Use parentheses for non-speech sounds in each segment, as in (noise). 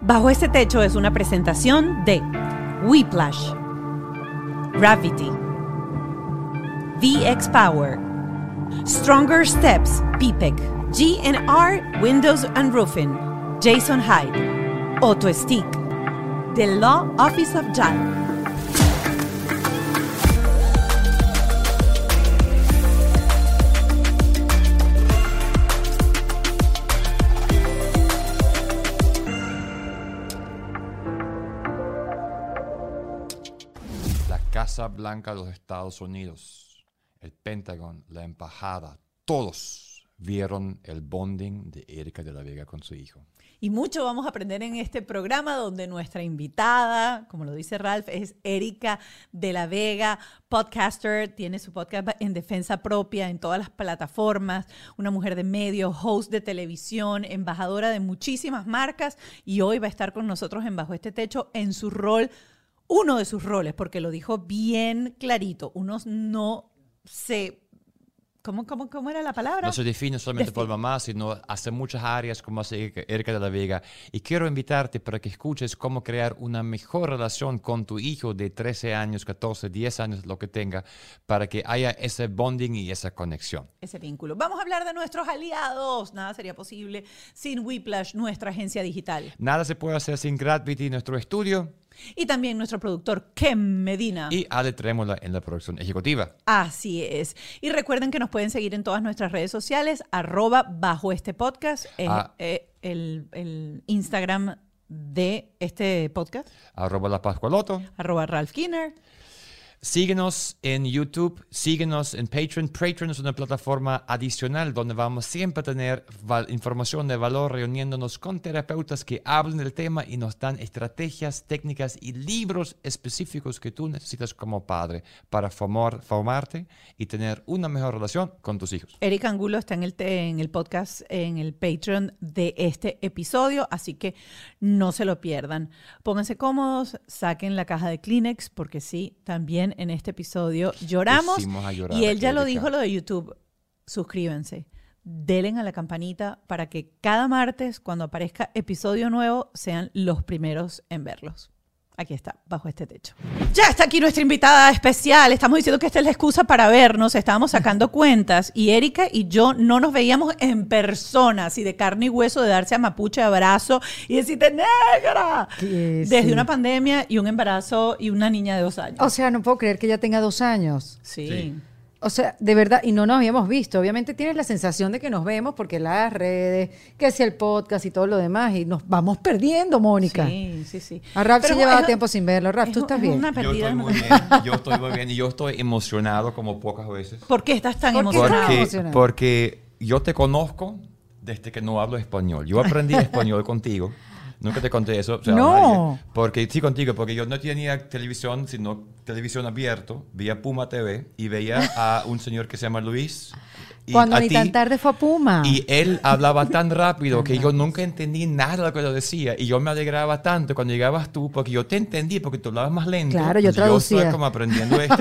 Bajo este techo es una presentación de Whiplash, Gravity, VX Power, Stronger Steps, PPEC, GNR Windows and Roofing, Jason Hyde, Auto Stick, The Law Office of JAL. Blanca de los Estados Unidos, el Pentágono, la embajada, todos vieron el bonding de Erika de la Vega con su hijo. Y mucho vamos a aprender en este programa donde nuestra invitada, como lo dice Ralph, es Erika de la Vega, podcaster, tiene su podcast en defensa propia en todas las plataformas, una mujer de medios, host de televisión, embajadora de muchísimas marcas y hoy va a estar con nosotros en Bajo este Techo en su rol, uno de sus roles, porque lo dijo bien clarito, unos no se... ¿Cómo, cómo, cómo era la palabra? No se define solamente por mamá, sino hace muchas áreas como hace Erika de la Vega. Y quiero invitarte para que escuches cómo crear una mejor relación con tu hijo de 13 años, 14, 10 años, lo que tenga, para que haya ese bonding y esa conexión. ese vínculo. Vamos a hablar de nuestros aliados. Nada sería posible sin Whiplash, nuestra agencia digital. Nada se puede hacer sin Gravity, nuestro estudio, Y también nuestro productor, Ken Medina. y Ale Trémola en la producción ejecutiva. Así es. Y recuerden que nos pueden seguir en todas nuestras redes sociales, arroba bajo este podcast, es Ah. eh, el, el Instagram de este podcast, Arroba la Pascualoto. arroba Ralph Kinner. Síguenos en YouTube, síguenos en Patreon. Patreon es una plataforma adicional donde vamos siempre a tener información de valor reuniéndonos con terapeutas que hablan del tema y nos dan estrategias, técnicas y libros específicos que tú necesitas como padre para formar- formarte y tener una mejor relación con tus hijos. Eric Angulo está en el, en el podcast, en el Patreon de este episodio, así que no se lo pierdan. Pónganse cómodos, saquen la caja de Kleenex, porque sí, también en este episodio lloramos. Pusimos a llorar y él ya lo dijo lo de YouTube. Suscríbanse. Denle a la campanita para que cada martes, cuando aparezca episodio nuevo, sean los primeros en verlos. Aquí está, bajo este techo. Ya está aquí nuestra invitada especial. Estamos diciendo que esta es la excusa para vernos. Estábamos sacando (laughs) cuentas y Erika y yo no nos veíamos en persona, así de carne y hueso, de darse a mapuche abrazo y decirte negra. Que Desde sí. una pandemia y un embarazo y una niña de dos años. O sea, no puedo creer que ella tenga dos años. sí. Sí. O sea, de verdad, y no nos habíamos visto. Obviamente tienes la sensación de que nos vemos porque las redes, que si el podcast y todo lo demás, y nos vamos perdiendo, Mónica. Sí, sí, sí. A Pero sí llevaba tiempo sin verlo. Es- ¿tú estás es bien? una Yo estoy muy bien, yo estoy muy bien y yo estoy emocionado como pocas veces. ¿Por qué estás tan ¿Por emocionado? Porque, emocionado? porque yo te conozco desde que no hablo español. Yo aprendí español contigo. Nunca te conté eso. o sea, No. nadie. Porque sí, contigo, porque yo no tenía televisión, sino televisión abierto. Veía Puma TV y veía a un señor que se llama Luis. Y Cuando ni ti, tan tarde fue a Puma. Y él (laughs) hablaba tan rápido que yo nunca entendí nada de lo que yo decía. Y yo me alegraba tanto cuando llegabas tú, porque yo te entendí, porque tú hablabas más lento. Claro, yo traducía. estoy como aprendiendo esto.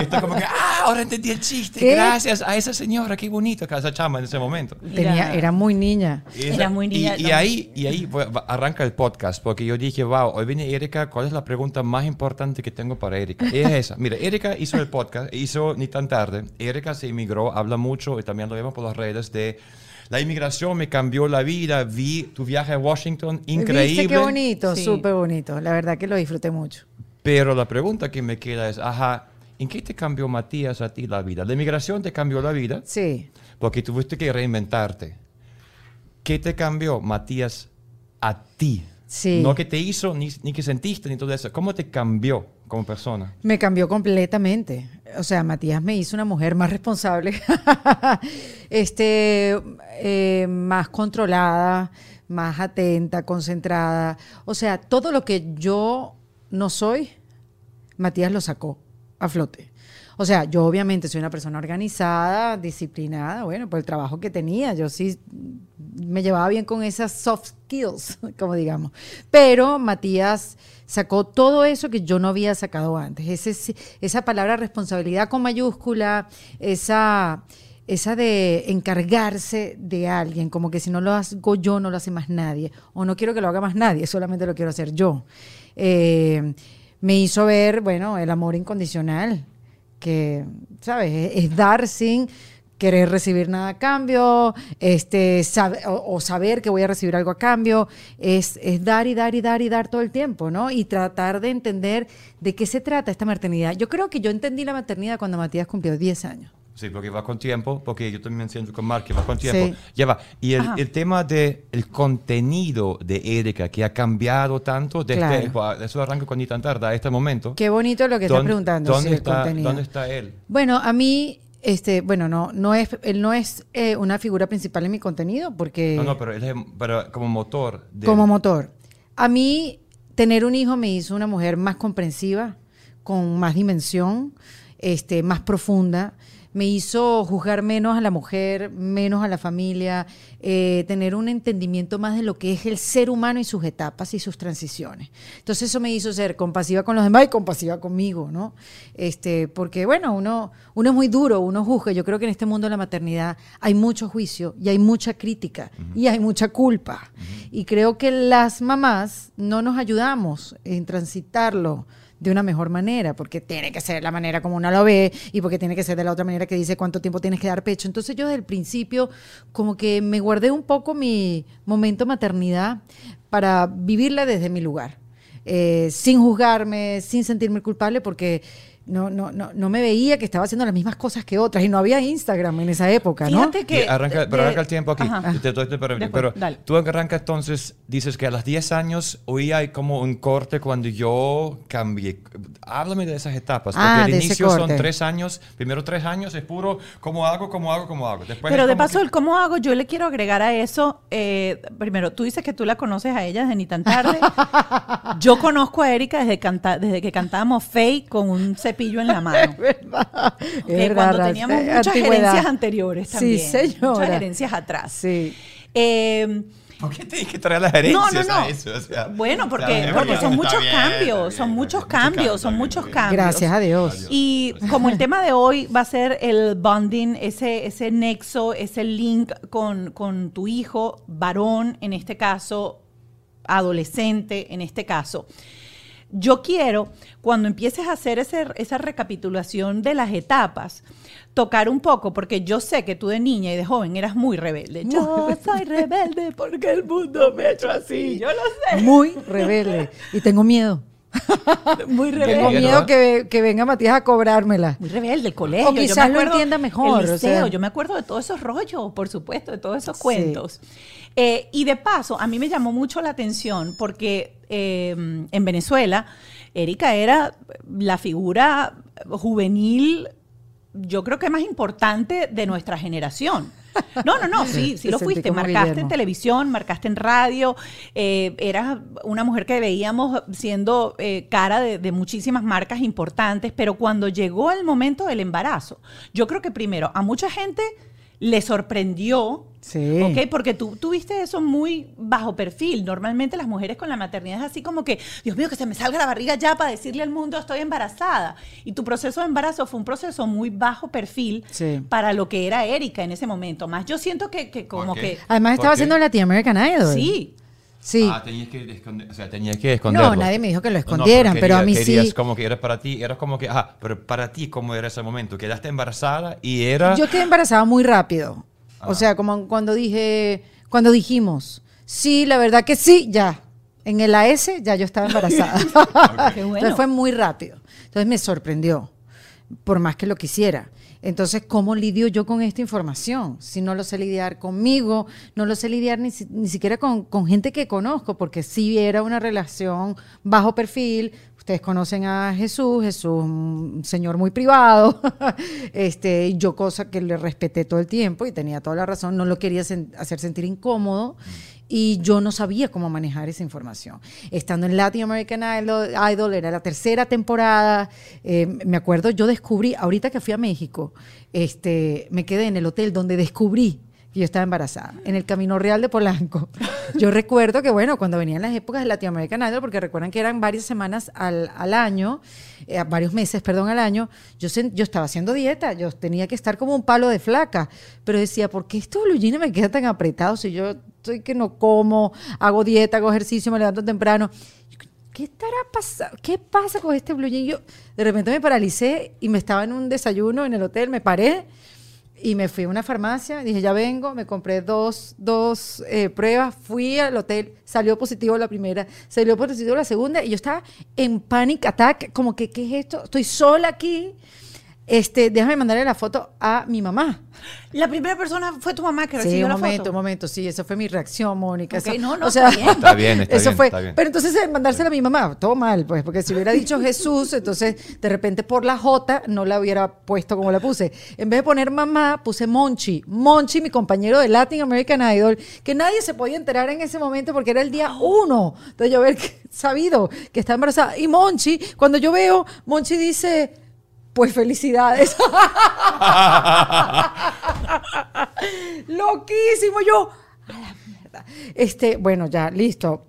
estoy como que, ah, ahora entendí el chiste. ¿Qué? Gracias a esa señora, qué bonita esa chama en ese momento. Tenía, era muy niña. Y Era muy niña, Y, y ahí, y ahí va- arranca el podcast, porque yo dije, wow, hoy viene Erika, ¿cuál es la pregunta más importante que tengo para Erika? Y es esa. Mira, Erika hizo el podcast, hizo Ni tan tarde. Erika se inmigró, habla mucho, y también lo vemos por las redes, de la inmigración me cambió la vida, vi tu viaje a Washington, increíble. ¿Viste qué bonito? Sí. Súper bonito. La verdad que lo disfruté mucho. Pero la pregunta que me queda es, ajá, ¿en qué te cambió Matías a ti la vida? La inmigración te cambió la vida, Sí. porque tuviste que reinventarte. ¿Qué te cambió, Matías, a ti? Sí. No que te hizo, ni, ni que sentiste, ni todo eso. ¿Cómo te cambió como persona? Me cambió completamente. O sea, Matías me hizo una mujer más responsable, (laughs) este, eh, más controlada, más atenta, concentrada. O sea, todo lo que yo no soy, Matías lo sacó a flote. O sea, yo obviamente soy una persona organizada, disciplinada, bueno, por el trabajo que tenía, yo sí me llevaba bien con esas soft skills, (laughs) como digamos. Pero Matías sacó todo eso que yo no había sacado antes. Esa palabra responsabilidad con mayúscula, esa, esa de encargarse de alguien, como que si no lo hago yo, no lo hace más nadie, o no quiero que lo haga más nadie, solamente lo quiero hacer yo. Eh, me hizo ver, bueno, el amor incondicional, que, ¿sabes? Es, es dar sin querer recibir nada a cambio, este, o, o saber que voy a recibir algo a cambio, es, es dar y dar y dar y dar todo el tiempo, ¿no? Y tratar de entender de qué se trata esta maternidad. Yo creo que yo entendí la maternidad cuando Matías cumplió 10 años. Sí, porque va con tiempo, porque yo también siento con Mark que va con tiempo. Sí. Ya va. Y el, el tema del el contenido de Erika, que ha cambiado tanto desde Claro. eso arranca con ni tan tarde a este momento. Qué bonito lo que ¿Dónde- preguntando. ¿dónde, sí, el está, contenido. ¿Dónde está él? Bueno, a mí, este, bueno, no, no es, él no es eh, una figura principal en mi contenido porque No, no, pero él es pero como motor. de- como motor. A mí, tener un hijo me hizo una mujer más comprensiva, con más dimensión, este, más profunda. Me hizo juzgar menos a la mujer, menos a la familia, eh, tener un entendimiento más de lo que es el ser humano y sus etapas y sus transiciones. Entonces eso me hizo ser compasiva con los demás y compasiva conmigo, ¿no? Este, porque bueno, uno, uno es muy duro, uno juzga. Yo creo que en este mundo de la maternidad hay mucho juicio y hay mucha crítica y hay mucha culpa. Y creo que las mamás no nos ayudamos en transitarlo de una mejor manera, porque tiene que ser la manera como uno lo ve y porque tiene que ser de la otra manera que dice cuánto tiempo tienes que dar pecho. Entonces yo desde el principio como que me guardé un poco mi momento maternidad para vivirla desde mi lugar, eh, sin juzgarme, sin sentirme culpable, porque no, no, no, no me veía que estaba haciendo las mismas cosas que otras y no había Instagram en esa época, ¿no? Fíjate que... Arranca, pero de- arranca el tiempo aquí. Ajá. Te doy- te permito. Después, pero tú arrancas entonces, dices que a los 10 años hoy hay como un corte cuando yo cambié. Háblame de esas etapas. Porque Ah, ese inicio son corte. tres años. Primero tres años es puro cómo hago, cómo hago, cómo hago. Después Pero de paso, que- el cómo hago, yo le quiero agregar a eso, eh, primero, tú dices que tú la conoces a ella desde ni tan tarde. (laughs) yo conozco a Erika desde, canta- desde que cantábamos Faye con un cepillo en la mano. (laughs) Es verdad. Ok, es verdad, cuando teníamos muchas antigüedad. gerencias anteriores Sí, también. señora. Muchas gerencias atrás. Sí. Eh, ¿Por qué tienes que traer las herencias no, no, a no. eso? O sea, Bueno, porque, porque son muchos bien, cambios, son muchos cambios, son muchos cambios. Gracias a Dios. Y como el tema de hoy va a ser el bonding, ese, ese nexo, ese link con, con tu hijo, varón en este caso, adolescente en este caso. Yo quiero, cuando empieces a hacer ese- esa recapitulación de las etapas, tocar un poco, porque yo sé que tú de niña y de joven eras muy rebelde. Yo (laughs) soy rebelde porque el mundo me ha hecho así. Yo lo sé. Muy rebelde. Y tengo miedo. (laughs) (laughs) Muy Tengo rebelde. Bien, miedo que, que venga Matías a cobrármela. Muy rebelde, el colegio. O yo me quizás lo acuerdo- entienda mejor, El o sea. yo me acuerdo de todos esos rollos, por supuesto, de todos esos Sí. cuentos. Eh, y de paso, a mí me llamó mucho la atención porque eh, en Venezuela, Erika era la figura juvenil, yo creo que más importante de nuestra generación. (laughs) No, no, no, sí, sí lo fuiste. Marcaste en televisión, marcaste en radio, eh, eras una mujer que veíamos siendo eh, cara de, de muchísimas marcas importantes, pero cuando llegó el momento del embarazo, yo creo que primero a mucha gente le sorprendió, Sí. ¿ok? Porque tú tuviste eso muy bajo perfil. Normalmente las mujeres con la maternidad es así como que, Dios mío, que se me salga la barriga ya para decirle al mundo estoy embarazada. Y tu proceso de embarazo fue un proceso muy bajo perfil Sí. para lo que era Erika en ese momento. Más yo siento que, que como que... Además ¿Por estaba haciendo Latin American Idol. Sí, Sí. Ah, tenías que esconder, o sea, tenías que esconderlo. no, nadie me dijo que lo No, no, escondieran, pero, a mí querías sí. como que era para ti, eras como que, ah, pero para ti, ¿cómo era ese momento? Quedaste embarazada y era... Yo quedé embarazada muy rápido. Ah. O sea, como cuando dije, cuando dijimos, sí, la verdad que sí, ya. En el AS ya yo estaba embarazada. (laughs) (laughs) Qué bueno. Entonces fue muy rápido. Entonces me sorprendió, por más que lo quisiera. Entonces, ¿cómo lidio yo con esta información? Si no lo sé lidiar conmigo, no lo sé lidiar ni, si- ni siquiera con, con gente que conozco, porque sí era una relación bajo perfil. Ustedes conocen a Jesús, Jesús, un señor muy privado. (laughs) este, yo cosa que le respeté todo el tiempo y tenía toda la razón, no lo quería hacer sentir incómodo y yo no sabía cómo manejar esa información. Estando en Latin American Idol, Idol, era la tercera temporada, eh, me acuerdo, yo descubrí, ahorita que fui a México, este, me quedé en el hotel donde descubrí que yo estaba embarazada, en el Camino Real de Polanco. (laughs) Yo recuerdo que, bueno, cuando venían las épocas de Latin American Idol, porque recuerdan que eran varias semanas al, al año, eh, varios meses, perdón, al año, yo, sen- yo estaba haciendo dieta, yo tenía que estar como un palo de flaca, pero decía, ¿por qué estos blue me quedan tan apretados si yo estoy que no como, hago dieta, hago ejercicio, me levanto temprano? ¿Qué estará pasando? ¿Qué pasa con este blue jean? Yo de repente me paralicé y me estaba en un desayuno en el hotel, me paré y me fui a una farmacia, dije, ya vengo, me compré dos, dos eh, pruebas, fui al hotel, salió positivo la primera, salió positivo la segunda, y yo estaba en panic attack, como que, ¿qué es esto? Estoy sola aquí. Este, déjame mandarle la foto a mi mamá. La primera persona fue tu mamá que Sí, recibió un la momento, foto. un momento, sí, esa fue mi reacción, Mónica. Ok, eso- no, no, o sea, está bien. Está bien, está eso bien, fue. está bien. Pero entonces eh, mandársela a mi mamá, todo mal, pues, porque si hubiera dicho Jesús, (laughs) entonces de repente por la J no la hubiera puesto como la puse. En vez de poner mamá, puse Monchi. Monchi, mi compañero de Latin American Idol, que nadie se podía enterar en ese momento porque era el día uno. Entonces yo haber (laughs) sabido que está embarazada. Y Monchi, cuando yo veo, Monchi dice, pues felicidades. (laughs) Loquísimo, yo. A la mierda. Este, bueno, ya, listo.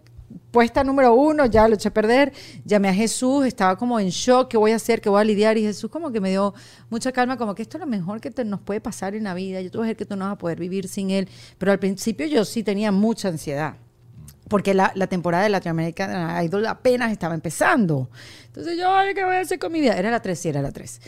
Puesta número uno, ya lo eché a perder. Llamé a Jesús, estaba como en shock, ¿qué voy a hacer? ¿Qué voy a lidiar? Y Jesús como que me dio mucha calma, como que esto es lo mejor que te- nos puede pasar en la vida. Yo te voy a decir que tú no vas a poder vivir sin él. Pero al principio yo sí tenía mucha ansiedad porque la, la temporada de Latinoamérica Idol apenas estaba empezando. Entonces yo, ay, ¿qué voy a hacer con mi vida? Era la 3, sí, era la 3.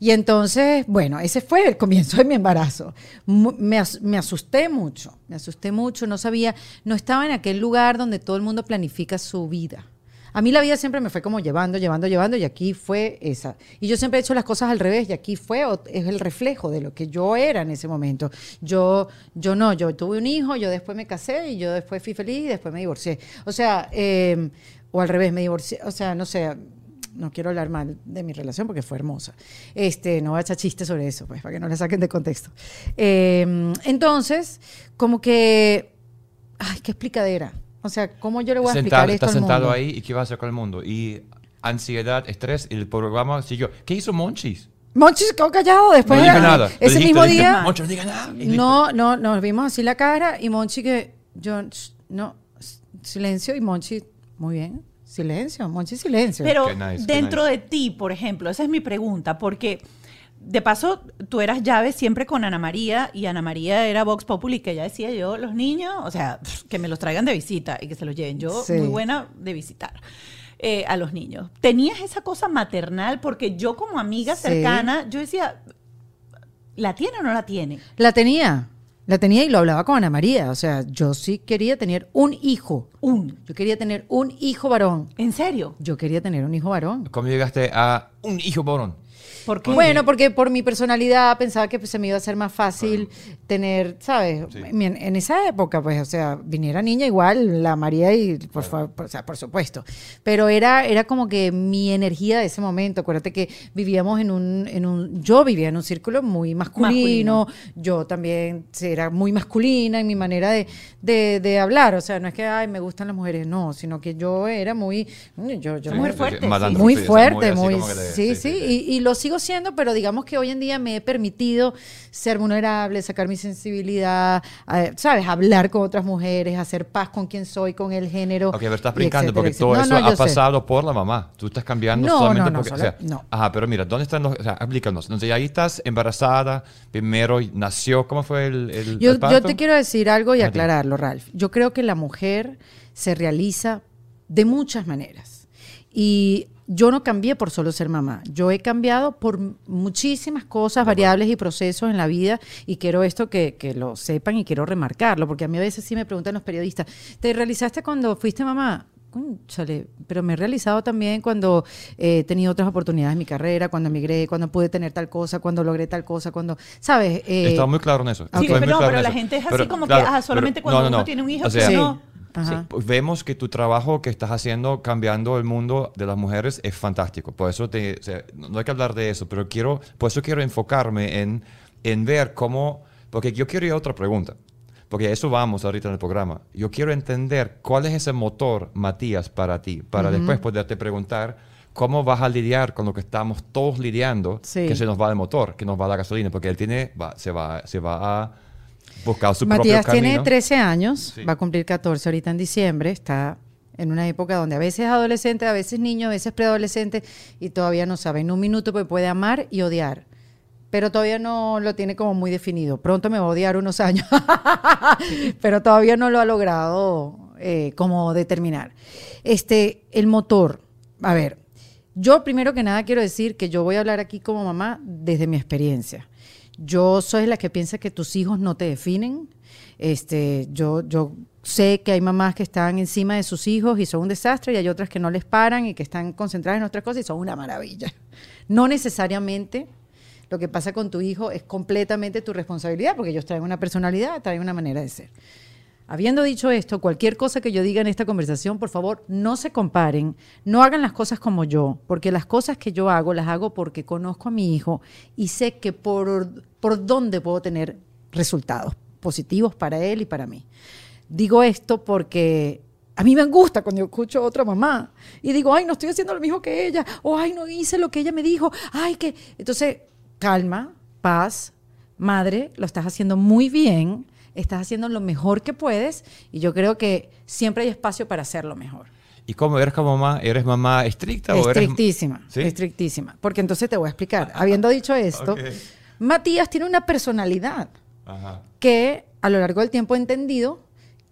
Y entonces, bueno, ese fue el comienzo de mi embarazo. Me asusté mucho, me asusté mucho, no sabía, no estaba en aquel lugar donde todo el mundo planifica su vida. A mí la vida siempre me fue como llevando, llevando, llevando y aquí fue esa. Y yo siempre he hecho las cosas al revés y aquí fue, es el reflejo de lo que yo era en ese momento. Yo, yo no, yo tuve un hijo, yo después me casé y yo después fui feliz y después me divorcié. O sea, eh, o al revés, me divorcié, o sea, no sé, no quiero hablar mal de mi relación porque fue hermosa. Este, no voy a echar chistes sobre eso, pues, para que no la saquen de contexto. Eh, entonces, como que, ay, qué explicadera. O sea, ¿cómo yo le voy a explicar Sentado, esto estás al sentado mundo? ahí y ¿qué vas a hacer con el mundo? Y ansiedad, estrés, y el programa siguió. ¿Qué hizo Monchis? Monchi se quedó callado después. no de- dijo nada. Ese dijiste- mismo dijiste, día. Monchi, no diga nada. No, no, nos vimos así la cara y Monchi que. Yo, no, silencio y Monchi, muy bien, silencio, Monchi, silencio. Pero nice, dentro nice. de ti, por ejemplo, esa es mi pregunta, porque de paso tú eras llave siempre con Ana María y Ana María era Vox Populi, que ella decía yo, los niños, o sea, que me los traigan de visita y que se los lleven. Yo, Sí. muy buena de visitar. eh, a los niños. ¿Tenías esa cosa maternal? Porque yo como amiga Sí. cercana, yo decía, ¿la tiene o no la tiene? La tenía, la tenía y lo hablaba con Ana María. O sea, yo sí quería tener un hijo. Un. Yo quería tener un hijo varón. ¿En serio? Yo quería tener un hijo varón. ¿Cómo llegaste a un hijo borón? ¿Por qué? Bueno, porque por mi personalidad pensaba que pues, se me iba a hacer más fácil tener, ¿sabes? Sí. En, en esa época, pues, o sea, viniera niña igual, la María y, por favor, por, o sea, por supuesto. Pero era, era como que mi energía de ese momento. Acuérdate que vivíamos en un, en un, yo vivía en un círculo muy masculino, yo también era muy masculina en mi manera de, de, de hablar. O sea, no es que, ay, me gustan las mujeres, no, sino que yo era muy, yo, yo Mujer me- fuerte, muy sí, fuerte, muy, como que te- sí, sí, Y, y lo sigo siendo, pero digamos que hoy en día me he permitido ser vulnerable, sacar mi sensibilidad, ¿sabes? Hablar con otras mujeres, hacer paz con quien soy, con el género. Ok, pero estás brincando etcétera, porque etcétera. todo No, eso no, ha sé. pasado por la mamá. Tú estás cambiando No, solamente no, no, porque... o sea, solo- no. Ajá, pero mira, ¿dónde están los... O sea, explícanos. Entonces, ahí estás embarazada, primero nació, ¿cómo fue el, el, Yo, el yo te quiero decir algo y aclararlo, Ralph. Yo creo que la mujer se realiza de muchas maneras. Y yo no cambié por solo ser mamá. Yo he cambiado por muchísimas cosas, variables y procesos en la vida. Y quiero esto que, que lo sepan y quiero remarcarlo, porque a mí a veces sí me preguntan los periodistas, ¿te realizaste cuando fuiste mamá? Cónchale, pero me he realizado también cuando eh, he tenido otras oportunidades en mi carrera, cuando emigré, cuando pude tener tal cosa, cuando logré tal cosa, cuando, ¿sabes? Eh, Estaba muy claro en eso. Sí, pero, claro pero en la eso. gente es así Pero, como claro, que, ah, pero- solamente no, cuando no, uno no. tiene un hijo, O sea, que Sí. no. Ajá. pues vemos que tu trabajo que estás haciendo cambiando el mundo de las mujeres es fantástico. Por eso te, o sea, no hay que hablar de eso, pero quiero, por eso quiero enfocarme en, en ver cómo, porque yo quiero ir a otra pregunta, porque a eso vamos ahorita en el programa. Yo quiero entender cuál es ese motor, Matías, para ti, para después poderte preguntar cómo vas a lidiar con lo que estamos todos lidiando, Sí. que se nos va el motor, que nos va la gasolina, porque él tiene, va, se va, se va a buscado su Matías propio tiene camino. 13 años, Sí. va a cumplir 14 ahorita en diciembre, está en una época donde a veces es adolescente, a veces niño, a veces preadolescente y todavía no sabe en un minuto porque puede amar y odiar. Pero todavía no lo tiene como muy definido. Pronto me va a odiar unos años, (laughs) pero todavía no lo ha logrado eh, como determinar. Este, el motor, a ver, yo primero que nada quiero decir que yo voy a hablar aquí como mamá desde mi experiencia. Yo soy la que piensa que tus hijos no te definen. Este, yo, yo sé que hay mamás que están encima de sus hijos y son un desastre y hay otras que no les paran y que están concentradas en otras cosas y son una maravilla. No necesariamente lo que pasa con tu hijo es completamente tu responsabilidad porque ellos traen una personalidad, traen una manera de ser. Habiendo dicho esto, cualquier cosa que yo diga en esta conversación, por favor, no se comparen, no hagan las cosas como yo, porque las cosas que yo hago las hago porque conozco a mi hijo y sé que por, por dónde puedo tener resultados positivos para él y para mí. Digo esto porque a mí me gusta cuando yo escucho a otra mamá y digo, ay, no estoy haciendo lo mismo que ella, o ay, no hice lo que ella me dijo, ay, que... Entonces, calma, paz, madre, lo estás haciendo muy bien, estás haciendo lo mejor que puedes y yo creo que siempre hay espacio para hacerlo mejor. ¿Y cómo eres como mamá? ¿Eres mamá estricta o eres Estrictísima, ¿Sí? estrictísima. Porque entonces te voy a explicar. (laughs) Habiendo dicho esto. Matías tiene una personalidad Ajá. que a lo largo del tiempo he entendido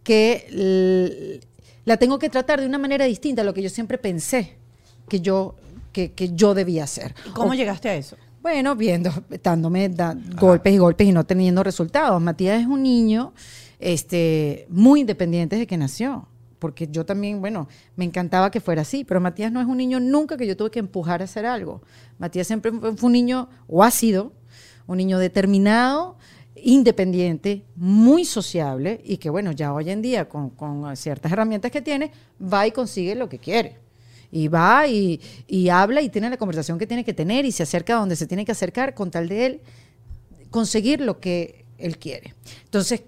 que la tengo que tratar de una manera distinta a lo que yo siempre pensé que yo, que, que yo debía hacer. ¿Y ¿Cómo O- llegaste a eso? Bueno, viendo, dándome da- golpes y golpes y no teniendo resultados. Matías es un niño este, muy independiente desde que nació. Porque yo también, bueno, me encantaba que fuera así, pero Matías no es un niño nunca que yo tuve que empujar a hacer algo. Matías siempre fue un niño, o ha sido, un niño determinado, independiente, muy sociable y que, bueno, ya hoy en día, con, con ciertas herramientas que tiene, va y consigue lo que quiere. Y va y, y habla y tiene la conversación que tiene que tener y se acerca a donde se tiene que acercar con tal de él conseguir lo que él quiere. Entonces,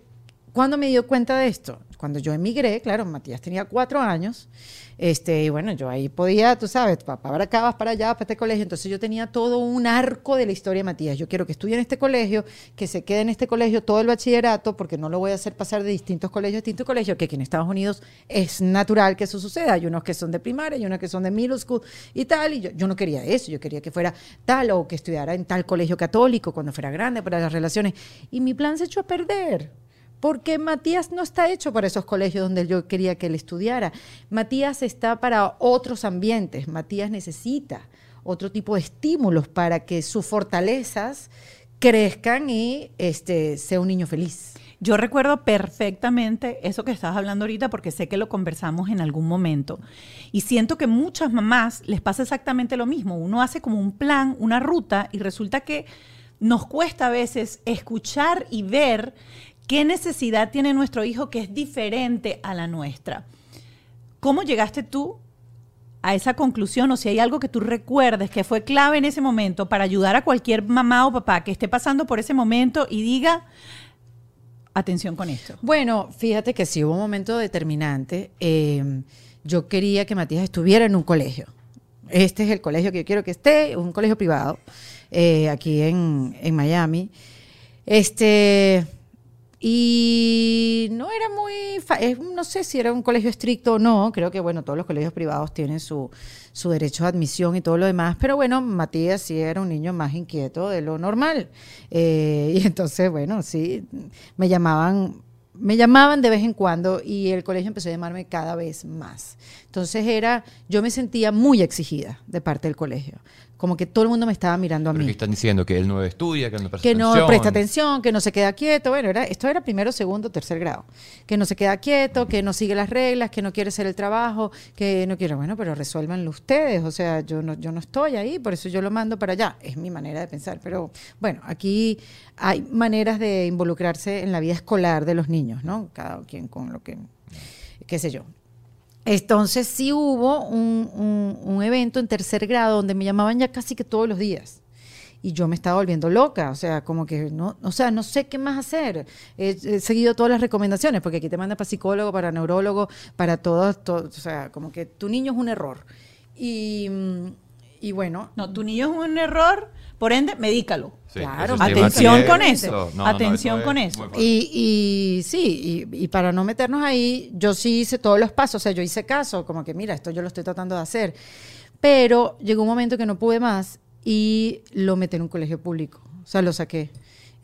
¿cuándo me dio cuenta de esto? Cuando yo emigré, claro, Matías tenía cuatro años, este, y bueno, yo ahí podía, tú sabes, pa- para acá, vas para allá, para este colegio, entonces yo tenía todo un arco de la historia de Matías. Yo quiero que estudie en este colegio, que se quede en este colegio todo el bachillerato, porque no lo voy a hacer pasar de distintos colegios a distintos colegios, que aquí en Estados Unidos es natural que eso suceda. Hay unos que son de primaria, hay unos que son de middle school y tal, y yo, yo no quería eso, yo quería que fuera tal o que estudiara en tal colegio católico cuando fuera grande para las relaciones. Y mi plan se echó a perder. Porque Matías no está hecho para esos colegios donde yo quería que él estudiara. Matías está para otros ambientes. Matías necesita otro tipo de estímulos para que sus fortalezas crezcan y este, sea un niño feliz. Yo recuerdo perfectamente eso que estabas hablando ahorita porque sé que lo conversamos en algún momento. Y siento que muchas mamás les pasa exactamente lo mismo. Uno hace como un plan, una ruta y resulta que nos cuesta a veces escuchar y ver qué necesidad tiene nuestro hijo que es diferente a la nuestra. ¿Cómo llegaste tú a esa conclusión o si hay algo que tú recuerdes que fue clave en ese momento para ayudar a cualquier mamá o papá que esté pasando por ese momento y diga, atención con esto. Bueno, fíjate que sí hubo un momento determinante. Eh, yo quería que Matías estuviera en un colegio. Este es el colegio que yo quiero que esté, un colegio privado, eh, aquí en Miami. Este, y no era muy, no sé si era un colegio estricto o no, creo que bueno, todos los colegios privados tienen su, su derecho de admisión y todo lo demás, pero bueno, Matías sí era un niño más inquieto de lo normal. Eh, (laughs) y entonces, bueno, sí, me llamaban, me llamaban de vez en cuando y el colegio empezó a llamarme cada vez más. Entonces era, yo me sentía muy exigida de parte del colegio, como que todo el mundo me estaba mirando a Pero mí que están diciendo que él no estudia, que él no presta que no atención. presta atención, que no se queda quieto. Bueno, era, esto era primero, segundo, tercer grado. Que no se queda quieto, que no sigue las reglas, que no quiere hacer el trabajo, que no quiere. Bueno, pero resuélvanlo ustedes. O sea, yo no, yo no estoy ahí, por eso yo lo mando para allá. Es mi manera de pensar. Pero bueno, aquí hay maneras de involucrarse en la vida escolar de los niños, ¿no? Cada quien con lo que, qué sé yo. Entonces sí hubo un, un- un evento en tercer grado donde me llamaban ya casi que todos los días. Y yo me estaba volviendo loca, o sea, como que no, o sea, no sé qué más hacer. He, he seguido todas las recomendaciones, porque aquí te mandan para psicólogo, para neurólogo, para todo, todo, o sea, como que tu niño es un error. Y, y bueno, No, tu niño es un error, por ende, medícalo. Sí, Claro, es Atención con eso. No, no, no, Atención es con muy eso. Y, y sí, y, y para no meternos ahí, yo sí hice todos los pasos, o sea, yo hice caso, como que mira, esto yo lo estoy tratando de hacer. Pero llegó un momento que no pude más y lo metí en un colegio público, o sea, lo saqué.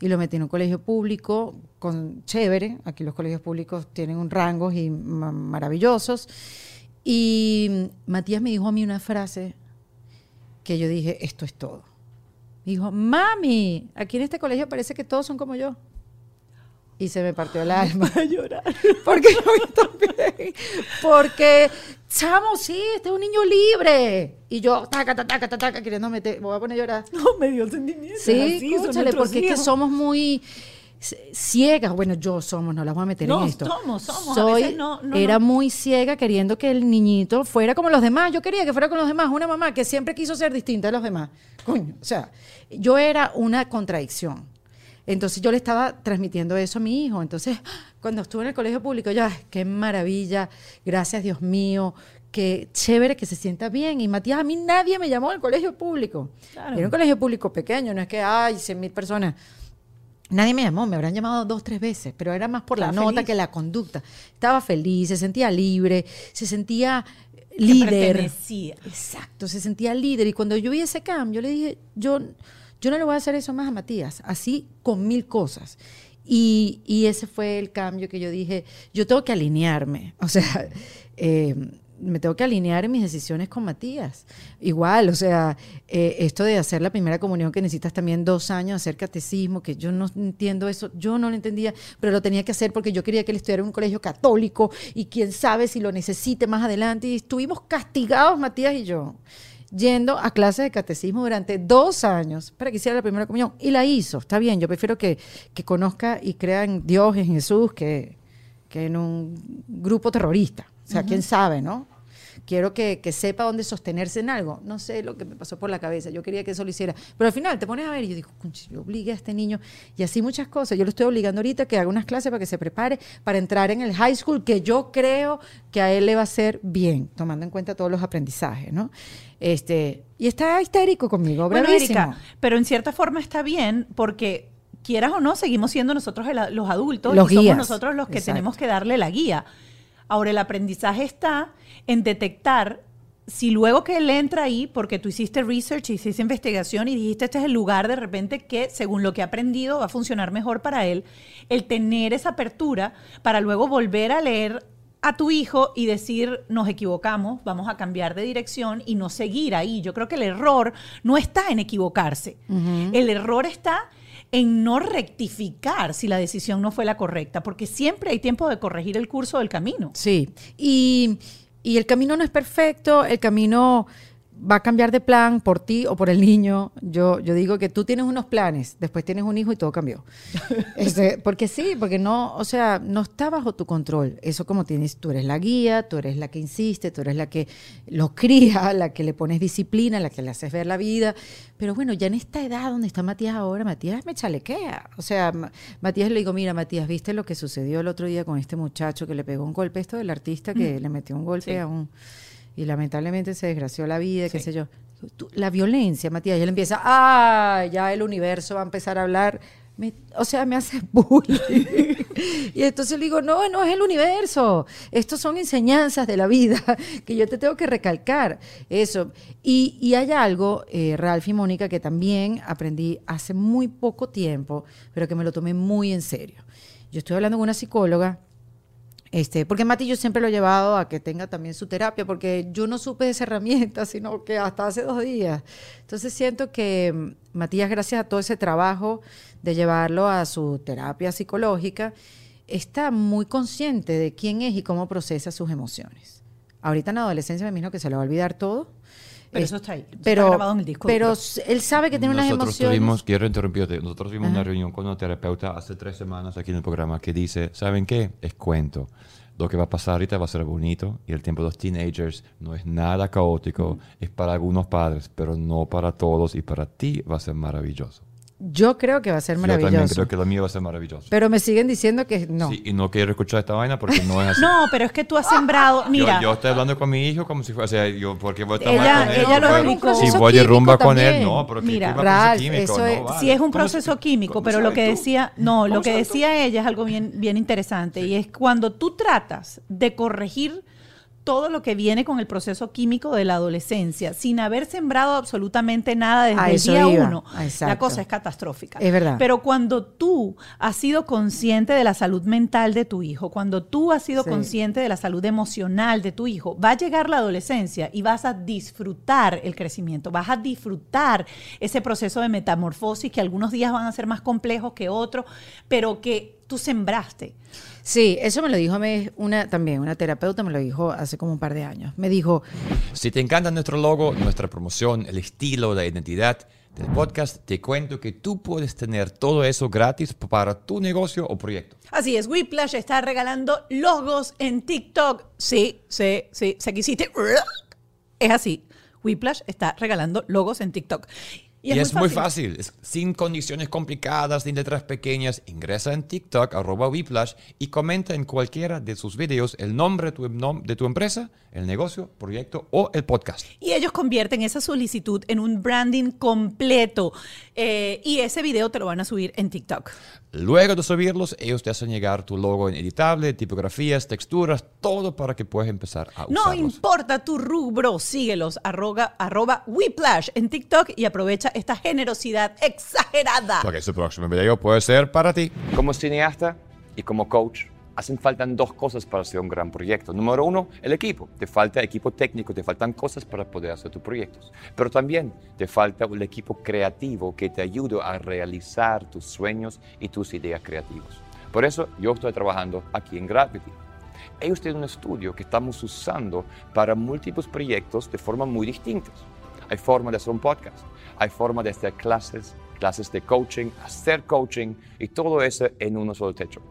Y lo metí en un colegio público con chévere, aquí los colegios públicos tienen un rango y ma- maravillosos. Y Matías me dijo a mí una frase que yo dije, esto es todo. Me dijo, mami, aquí en este colegio parece que todos son como yo. Y se me partió el alma. (laughs) A llorar. Porque yo también. Porque, chamo, sí, este es un niño libre. Y yo, taca, taca, taca, taca, queriendo meter, me voy a poner a llorar. No, me dio el sentimiento. Sí, así nuestros porque es que somos muy ciegas. Bueno, yo somos, no las voy a meter No, en esto. somos, somos, a Soy, veces no- no, era muy ciega queriendo que el niñito fuera como los demás. Yo quería que fuera como los demás. Una mamá que siempre quiso ser distinta de los demás. Coño, o sea, yo era una contradicción. Entonces yo le estaba transmitiendo eso a mi hijo. Entonces, cuando estuve en el colegio público, ya, qué maravilla, gracias Dios mío, qué chévere que se sienta bien. Y Matías, a mí nadie me llamó al colegio público. Claro. Era un colegio público pequeño, no es que hay 100 mil personas. Nadie me llamó, me habrán llamado dos, tres veces, pero era más por la Estaba nota feliz. que la conducta. Estaba feliz, se sentía libre, se sentía líder. pertenecía. Exacto, se sentía líder. Y cuando yo vi ese cambio, le dije, yo, yo no le voy a hacer eso más a Matías, así con mil cosas. Y, y ese fue el cambio que yo dije, yo tengo que alinearme. O sea, (laughs) eh, me tengo que alinear en mis decisiones con Matías. Igual, o sea, eh, esto de hacer la primera comunión que necesitas también dos años, hacer catecismo, que yo no entiendo eso, yo no lo entendía, pero lo tenía que hacer porque yo quería que él estudiara en un colegio católico y quién sabe si lo necesite más adelante. Y estuvimos castigados, Matías y yo, yendo a clases de catecismo durante dos años para que hiciera la primera comunión. Y la hizo, está bien, yo prefiero que, que conozca y crea en Dios, en Jesús, que, que en un grupo terrorista. O sea, quién sabe, ¿no? Quiero que, que sepa dónde sostenerse en algo. No sé lo que me pasó por la cabeza. Yo quería que eso lo hiciera. Pero al final te pones a ver y yo digo, "Conchi, yo obligué a este niño. Y así muchas cosas. Yo lo estoy obligando ahorita a que haga unas clases para que se prepare para entrar en el high school, que yo creo que a él le va a hacer bien, tomando en cuenta todos los aprendizajes, ¿no? Este, y está histérico conmigo, Bueno. Erika, pero en cierta forma está bien porque quieras o no, seguimos siendo nosotros el- los adultos Los y somos guías. nosotros los que Exacto. tenemos que darle la guía. Ahora, el aprendizaje está en detectar si luego que él entra ahí, porque tú hiciste research, hiciste investigación y dijiste este es el lugar de repente que, según lo que ha aprendido, va a funcionar mejor para él, el tener esa apertura para luego volver a leer a tu hijo y decir, nos equivocamos, vamos a cambiar de dirección y no seguir ahí. Yo creo que el error no está en equivocarse. El error está en no rectificar si la decisión no fue la correcta, porque siempre hay tiempo de corregir el curso del camino. Sí, y, y el camino no es perfecto, el camino va a cambiar de plan por ti o por el niño. Yo, yo digo que tú tienes unos planes, después tienes un hijo y todo cambió. (laughs) Este, porque sí, porque no, o sea, no está bajo tu control. Eso como tienes, tú eres la guía, tú eres la que insiste, tú eres la que lo cría, la que le pones disciplina, la que le haces ver la vida. Pero bueno, ya en esta edad donde está Matías ahora, Matías me chalequea. O sea, Ma- Matías le digo, mira, Matías, ¿viste lo que sucedió el otro día con este muchacho que le pegó un golpe? Esto del artista que le metió un golpe Sí. a un... Y lamentablemente se desgració la vida, qué Sí. sé yo. La violencia, Matías, y él empieza, ah, ya el universo va a empezar a hablar. Me- o sea, me hace (laughs) bullying. y entonces le digo, no, no es el universo. Estos son enseñanzas de la vida que yo te tengo que recalcar. Eso. Y, y hay algo, eh, Ralph y Mónica, que también aprendí hace muy poco tiempo, pero que me lo tomé muy en serio. Yo estoy hablando con una psicóloga este, porque Mati yo siempre lo he llevado a que tenga también su terapia, porque yo no supe de esa herramienta, (laughs) sino que hasta hace dos días. Entonces siento que mm, Matías, gracias a todo ese trabajo de llevarlo a su terapia psicológica, está muy consciente de quién es y cómo procesa sus emociones. Ahorita en la adolescencia me imagino que se le va a olvidar todo. Pero Es- eso está ahí, eso está Pero, grabado en el disco pero él sabe que tiene unas Nosotros emociones. tuvimos, quiero interrumpirte, nosotros tuvimos una reunión con una terapeuta hace tres semanas aquí en el programa que dice, ¿saben qué? Es cuento. Lo que va a pasar ahorita va a ser bonito y el tiempo de los teenagers no es nada caótico, es para algunos padres, pero no para todos y para ti va a ser maravilloso. Yo creo que va a ser Yo maravilloso. también creo que lo mío va a ser maravilloso. Pero me siguen diciendo que no. Sí, y no quiero escuchar esta vaina porque no es así. (laughs) No, pero es que tú has sembrado, Yo- mira, yo, estoy hablando con mi hijo como si fuera, o sea, yo, porque voy a estar Ella- mal con él? ella lo explicó. Si Proceso voy de rumba químico con él, también. no, pero ¿qué Mira, Ralph, químico? eso No, es- vale. Sí, es un ¿Cómo proceso químico, ¿Cómo pero lo que tú? decía, no, lo ¿Cómo que tú? decía ella es algo bien, bien interesante y es cuando tú tratas de corregir todo lo que viene con el proceso químico de la adolescencia sin haber sembrado absolutamente nada desde A el día iba. uno, la cosa es catastrófica. Es verdad. Pero cuando tú has sido consciente de la salud mental de tu hijo, cuando tú has sido Sí. consciente de la salud emocional de tu hijo, va a llegar la adolescencia y vas a disfrutar el crecimiento, vas a disfrutar ese proceso de metamorfosis que algunos días van a ser más complejos que otros, pero que tú sembraste. Sí, eso me lo dijo a mí una, también una terapeuta, me lo dijo hace como un par de años. Me dijo, Si te encanta nuestro logo, nuestra promoción, el estilo, la identidad del podcast, te cuento que tú puedes tener todo eso gratis para tu negocio o proyecto. Así es, Whiplash está regalando logos en TikTok. Sí, sí, sí, se quisiste. Es así. Whiplash está regalando logos en TikTok. Y, es, muy fácil, es sin condiciones complicadas ni letras pequeñas. Ingresa en TikTok, arroba Whiplash, y comenta en cualquiera de sus videos el nombre de tu, nom- de tu empresa, el negocio, proyecto o el podcast. Y ellos convierten esa solicitud en un branding completo. Eh, y ese video te lo van a subir en TikTok. Luego de subirlos, ellos te hacen llegar tu logo en editable, tipografías, texturas, todo para que puedas empezar a No usarlos. importa tu rubro, síguelos, arroga, arroba Whiplash en TikTok y aprovecha esta generosidad exagerada. Porque su próximo video puede ser para ti. Como cineasta y como coach, hacen falta dos cosas para hacer un gran proyecto. Número uno, el equipo. Te falta equipo técnico, te faltan cosas para poder hacer tus proyectos. Pero también te falta un equipo creativo que te ayude a realizar tus sueños y tus ideas creativas. Por eso yo estoy trabajando aquí en Gravity. Ellos tienen un estudio que estamos usando para múltiples proyectos de forma muy distintas. Hay forma de hacer un podcast, hay forma de hacer clases, clases de coaching, hacer coaching y todo eso en uno solo techo.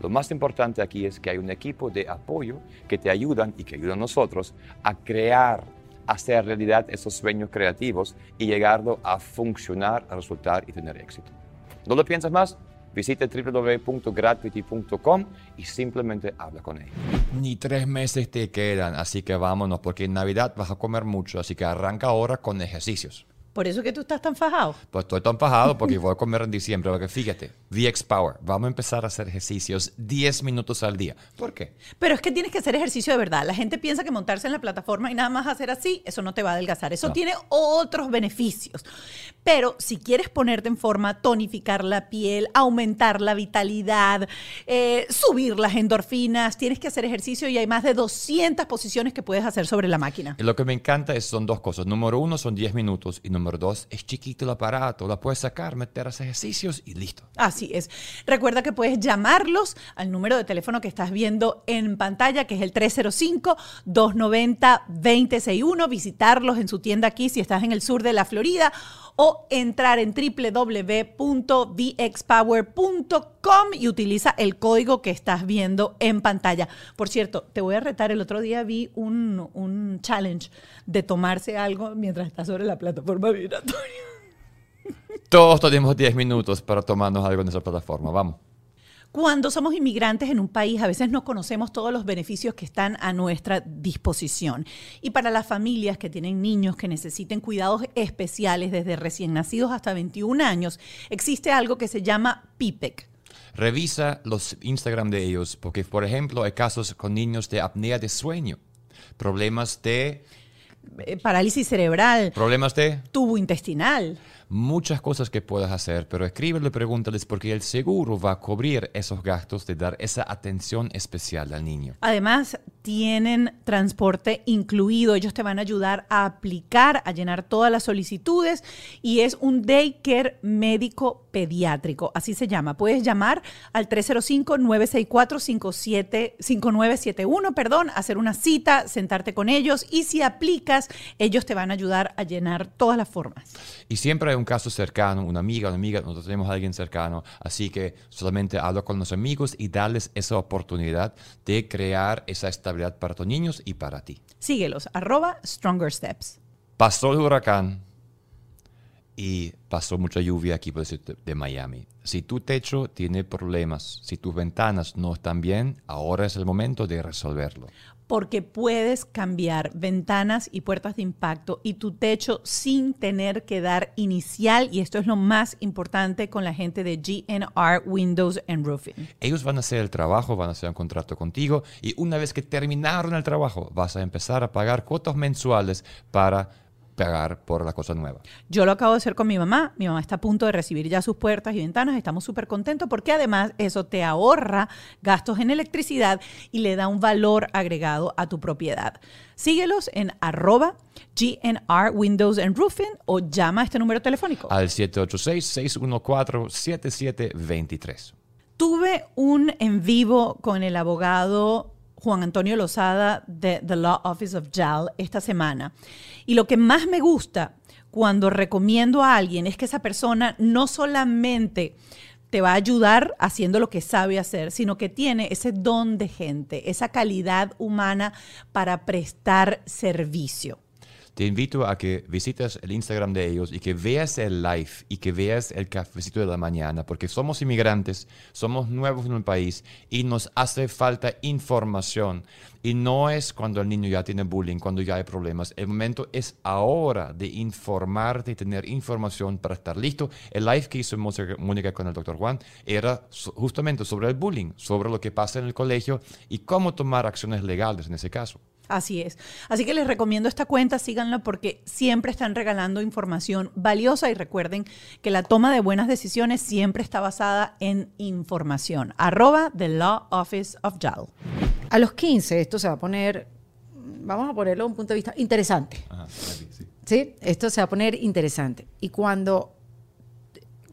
Lo más importante aquí es que hay un equipo de apoyo que te ayudan y que ayudan a nosotros a crear, hacer realidad esos sueños creativos y llegarlo a funcionar, a resultar y tener éxito. ¿No lo piensas más? Visita www.gravity.com y simplemente habla con ellos. Ni tres meses te quedan, así que vámonos, porque en Navidad vas a comer mucho, así que arranca ahora con ejercicios. Por eso que tú estás tan fajado. Pues estoy tan pajado porque voy a comer en diciembre, porque fíjate, VX Power, vamos a empezar a hacer ejercicios 10 minutos al día. ¿Por qué? Pero es que tienes que hacer ejercicio de verdad. La gente piensa que montarse en la plataforma y nada más hacer así, eso no te va a adelgazar. Eso No. tiene otros beneficios. Pero si quieres ponerte en forma, tonificar la piel, aumentar la vitalidad, eh, subir las endorfinas, tienes que hacer ejercicio y hay más de 200 posiciones que puedes hacer sobre la máquina. Y lo que me encanta es, son dos cosas. Número uno son 10 minutos y número dos es chiquito el aparato, la puedes sacar, meter a hacer ejercicios y listo. Así es. Recuerda que puedes llamarlos al número de teléfono que estás viendo en pantalla, que es el 305-290-2061, visitarlos en su tienda aquí si estás en el sur de la Florida o entrar en www.vxpower.com y utiliza el código que estás viendo en pantalla. Por cierto, te voy a retar, el otro día vi un, un challenge de tomarse algo mientras estás sobre la plataforma vibratoria. Todos tenemos 10 minutos para tomarnos algo en esa plataforma. Vamos. Cuando somos inmigrantes en un país, a veces no conocemos todos los beneficios que están a nuestra disposición. Y para las familias que tienen niños que necesiten cuidados especiales desde recién nacidos hasta 21 años, existe algo que se llama PIPEC. Revisa los Instagram de ellos, porque por ejemplo hay casos con niños de apnea de sueño, problemas de, eh, Parálisis cerebral, problemas de tubo intestinal. Muchas cosas que puedas hacer, pero escríbele, pregúntales porque el seguro va a cubrir esos gastos de dar esa atención especial al niño. Además, tienen transporte incluido. Ellos te van a ayudar a aplicar, a llenar todas las solicitudes y es un daycare médico pediátrico. Así se llama. Puedes llamar al 305-964-5971, perdón, hacer una cita, sentarte con ellos y si aplicas, ellos te van a ayudar a llenar todas las formas. Y siempre hay un caso cercano, una amiga, una amiga, nosotros tenemos a alguien cercano, así que solamente habla con los amigos y darles esa oportunidad de crear esa estabilidad para tus niños y para ti. Síguelos, arroba Stronger Steps. Pasó el huracán y pasó mucha lluvia aquí por el de Miami. Si tu techo tiene problemas, si tus ventanas no están bien, ahora es el momento de resolverlo. porque puedes cambiar ventanas y puertas de impacto y tu techo sin tener que dar inicial y esto es lo más importante con la gente de GNR Windows and Roofing. Ellos van a hacer el trabajo, van a hacer un contrato contigo y una vez que terminaron el trabajo vas a empezar a pagar cuotas mensuales para pagar por la cosa nueva. Yo lo acabo de hacer con mi mamá. Mi mamá está a punto de recibir ya sus puertas y ventanas. Estamos súper contentos porque además eso te ahorra gastos en electricidad y le da un valor agregado a tu propiedad. Síguelos en arroba GNR Windows and Roofing o llama a este número telefónico. Al 786-614-7723. Tuve un en vivo con el abogado Juan Antonio Lozada de The Law Office of JAL esta semana. Y lo que más me gusta cuando recomiendo a alguien es que esa persona no solamente te va a ayudar haciendo lo que sabe hacer, sino que tiene ese don de gente, esa calidad humana para prestar servicio. Te invito a que visites el Instagram de ellos y que veas el live y que veas el cafecito de la mañana, porque somos inmigrantes, somos nuevos en un país y nos hace falta información. Y no es cuando el niño ya tiene bullying, cuando ya hay problemas. El momento es ahora de informarte y tener información para estar listo. El live que hizo Mónica con el doctor Juan era justamente sobre el bullying, sobre lo que pasa en el colegio y cómo tomar acciones legales en ese caso. Así es. Así que les recomiendo esta cuenta, síganla porque siempre están regalando información valiosa y recuerden que la toma de buenas decisiones siempre está basada en información. Arroba The Law Office of JAL. A los 15 esto se va a poner, vamos a ponerlo de un punto de vista interesante. ¿sí? Esto se va a poner interesante. Y cuando,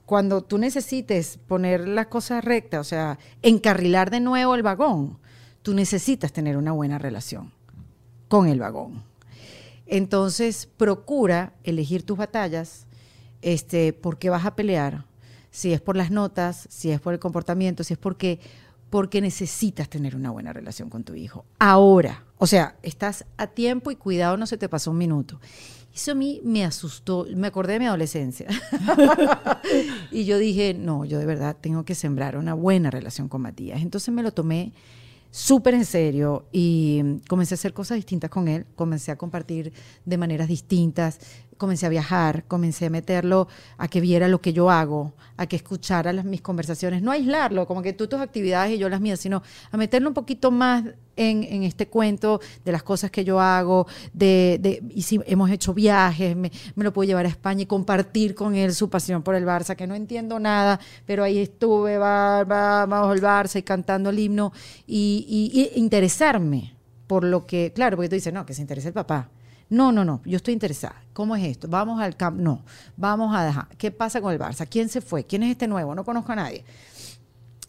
cuando tú necesites poner las cosas rectas, o sea, encarrilar de nuevo el vagón, tú necesitas tener una buena relación con el vagón. Entonces, procura elegir tus batallas, este, por qué vas a pelear, si es por las notas, si es por el comportamiento, si es porque, porque necesitas tener una buena relación con tu hijo. Ahora, o sea, estás a tiempo y cuidado, no se te pasó un minuto. Eso a mí me asustó, me acordé de mi adolescencia. (laughs) y yo dije, no, yo de verdad tengo que sembrar una buena relación con Matías. Entonces me lo tomé súper en serio y comencé a hacer cosas distintas con él, comencé a compartir de maneras distintas, comencé a viajar, comencé a meterlo a que viera lo que yo hago, a que escuchara las, mis conversaciones, no aislarlo, como que tú tus actividades y yo las mías, sino a meterlo un poquito más en, este cuento de las cosas que yo hago, de, de y si hemos hecho viajes, me, lo puedo llevar a España y compartir con él su pasión por el Barça, que no entiendo nada, pero ahí estuve, va, va, vamos al Barça y cantando el himno y, y- y interesarme por lo que, claro, porque tú dices, no, que se interesa el papá. No, no, no, yo estoy interesada. ¿Cómo es esto? Vamos al camp, no, vamos a dejar. ¿Qué pasa con el Barça? ¿Quién se fue? ¿Quién es este nuevo? No conozco a nadie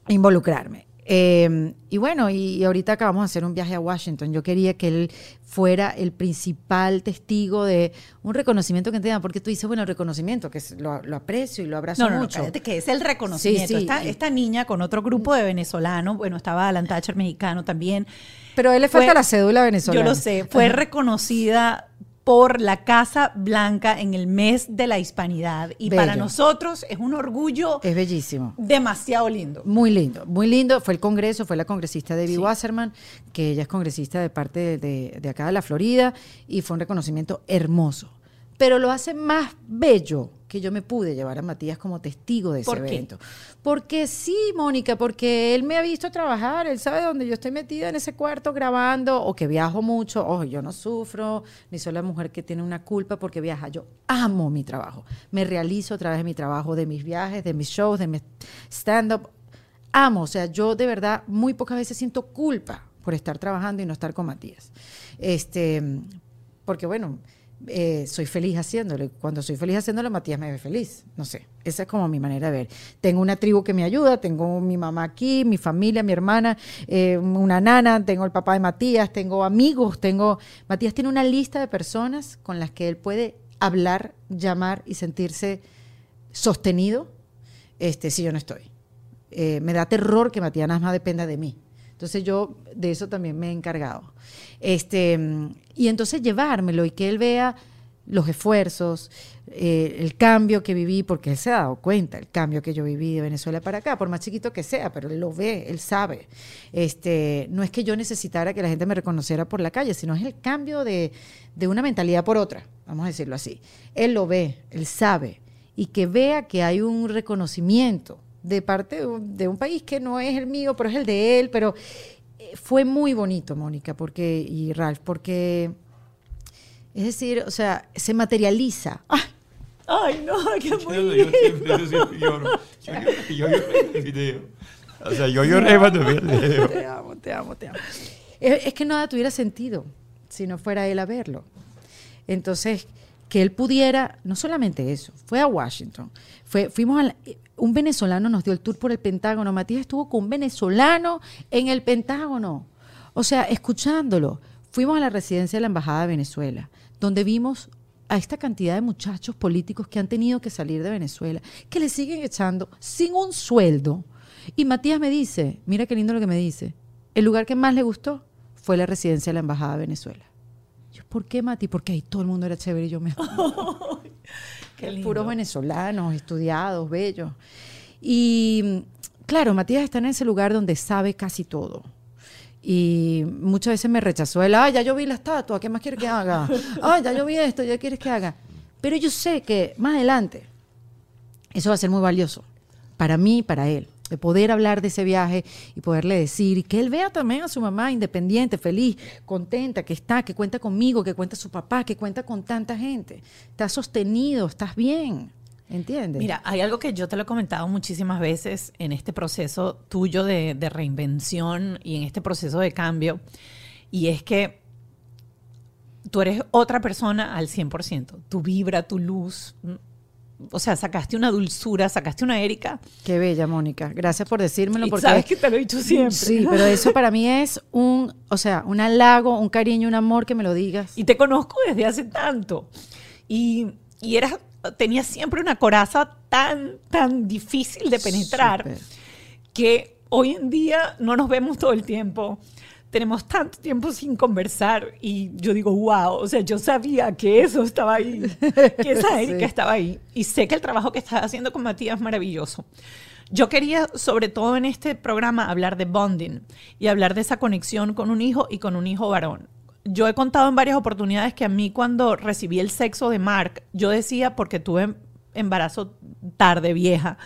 involucrarme. Eh, y bueno, y, y ahorita acabamos de hacer un viaje a Washington. Yo quería que él fuera el principal testigo de un reconocimiento que entienda, porque tú dices, bueno, el reconocimiento, que es- lo, lo aprecio y lo abrazo No, no, mucho. que es el reconocimiento. Sí, sí. esta, esta niña con otro grupo de venezolanos, bueno, estaba Alan Thatcher mexicano también. Pero a él le Fue- falta la cédula venezolana. Yo lo sé, fue reconocida por la Casa Blanca en el mes de la hispanidad y Bello. para nosotros es un orgullo Es bellísimo. demasiado lindo. Muy lindo, muy lindo. Fue el congreso, fue la congresista Debbie Sí. Wasserman, que ella es congresista de parte de, de- de acá de la Florida, y fue un reconocimiento hermoso. Pero lo hace más bello que yo me pude llevar a Matías como testigo de ese ¿Por qué? evento. Porque sí, Mónica, porque él me ha visto trabajar, él sabe dónde yo estoy metida en ese cuarto grabando, o que viajo mucho. Ojo, yo no sufro, ni soy la mujer que tiene una culpa porque viaja. Yo amo mi trabajo. Me realizo a través de mi trabajo, de mis viajes, de mis shows, de mi stand-up amo, o sea, yo de verdad muy pocas veces siento culpa por estar trabajando y no estar con Matías. Este, porque bueno, eh, soy feliz haciéndolo. Cuando soy feliz haciéndolo, Matías me ve feliz. No sé, esa es como mi manera de ver. Tengo una tribu que me ayuda, tengo mi mamá aquí, mi familia, mi hermana, eh, una nana, tengo el papá de Matías, tengo amigos, tengo... Matías tiene una lista de personas con las que él puede hablar, llamar y sentirse sostenido este, si yo no estoy. Eh, me da terror que Matías más dependa de mí. Entonces yo de eso también me he encargado. Este, y entonces llevármelo y que él vea los esfuerzos, eh, el cambio que viví, porque él se ha dado cuenta, el cambio que yo viví de Venezuela para acá, por más chiquito que sea, pero él lo ve, él sabe. Este, no es que yo necesitara que la gente me reconociera por la calle, sino es el cambio de, de una mentalidad por otra, vamos a decirlo así. Él lo ve, él sabe, y que vea que hay un reconocimiento de parte de un, de un país que no es el mío, pero es el de él, pero eh, fue muy bonito, Mónica, porque, y Ralph, porque es decir, o sea, se materializa. Ay, no, qué muy Yo, yo siempre, lloro. Yo, lloré- el video. O sea, yo lloré cuando vi el video. Te amo, te amo, te amo. Es, es que nada tuviera sentido si no fuera él a verlo. Entonces, que él pudiera, no solamente eso, fue a Washington, fue, fuimos a la- un venezolano nos dio el tour por el Pentágono, Matías estuvo con un venezolano en el Pentágono, o sea, escuchándolo. Fuimos a la residencia de la Embajada de Venezuela, donde vimos a esta cantidad de muchachos políticos que han tenido que salir de Venezuela, que le siguen echando sin un sueldo. Y Matías me dice, mira qué lindo lo que me dice, el lugar que más le gustó fue la residencia de la Embajada de Venezuela. Yo, ¿por qué, Mati? Porque ahí todo el mundo era chévere y yo me... (laughs) Qué lindo. Puros venezolanos, estudiados, bellos. Y claro, Matías está en ese lugar donde sabe casi todo. Y muchas veces me rechazó él, ay, ya yo vi la estatua, ¿qué más quieres que haga? Ay, ya yo vi esto, ¿ya quieres que haga? Pero yo sé que más adelante eso va a ser muy valioso para mí y para él, de poder hablar de ese viaje y poderle decir, y que él vea también a su mamá independiente, feliz, contenta, que está, que cuenta conmigo, que cuenta su papá, que cuenta con tanta gente. Estás sostenido, estás bien, ¿entiendes? Mira, hay algo que yo te lo he comentado muchísimas veces en este proceso tuyo de, de reinvención y en este proceso de cambio, y es que tú eres otra persona al 100%. Tu vibra, tu luz. O sea, sacaste una dulzura, sacaste una Erika. Qué bella, Mónica. Gracias por decírmelo. Porque sabes que te lo he dicho siempre. Sí, pero eso para mí es un, o sea, un halago, un cariño, un amor que me lo digas. Y te conozco desde hace tanto. Y, y eras, tenías siempre una coraza tan, tan difícil de penetrar Súper. que hoy en día no nos vemos todo el tiempo. Tenemos tanto tiempo sin conversar y yo digo, wow, o sea, yo sabía que eso estaba ahí, que esa (laughs) Erika Sí. estaba ahí. Y sé que el trabajo que estás haciendo con Matías es maravilloso. Yo quería, sobre todo en este programa, hablar de bonding y hablar de esa conexión con un hijo y con un hijo varón. Yo he contado en varias oportunidades que a mí cuando recibí el sexo de Mark, yo decía, porque tuve embarazo tarde, vieja,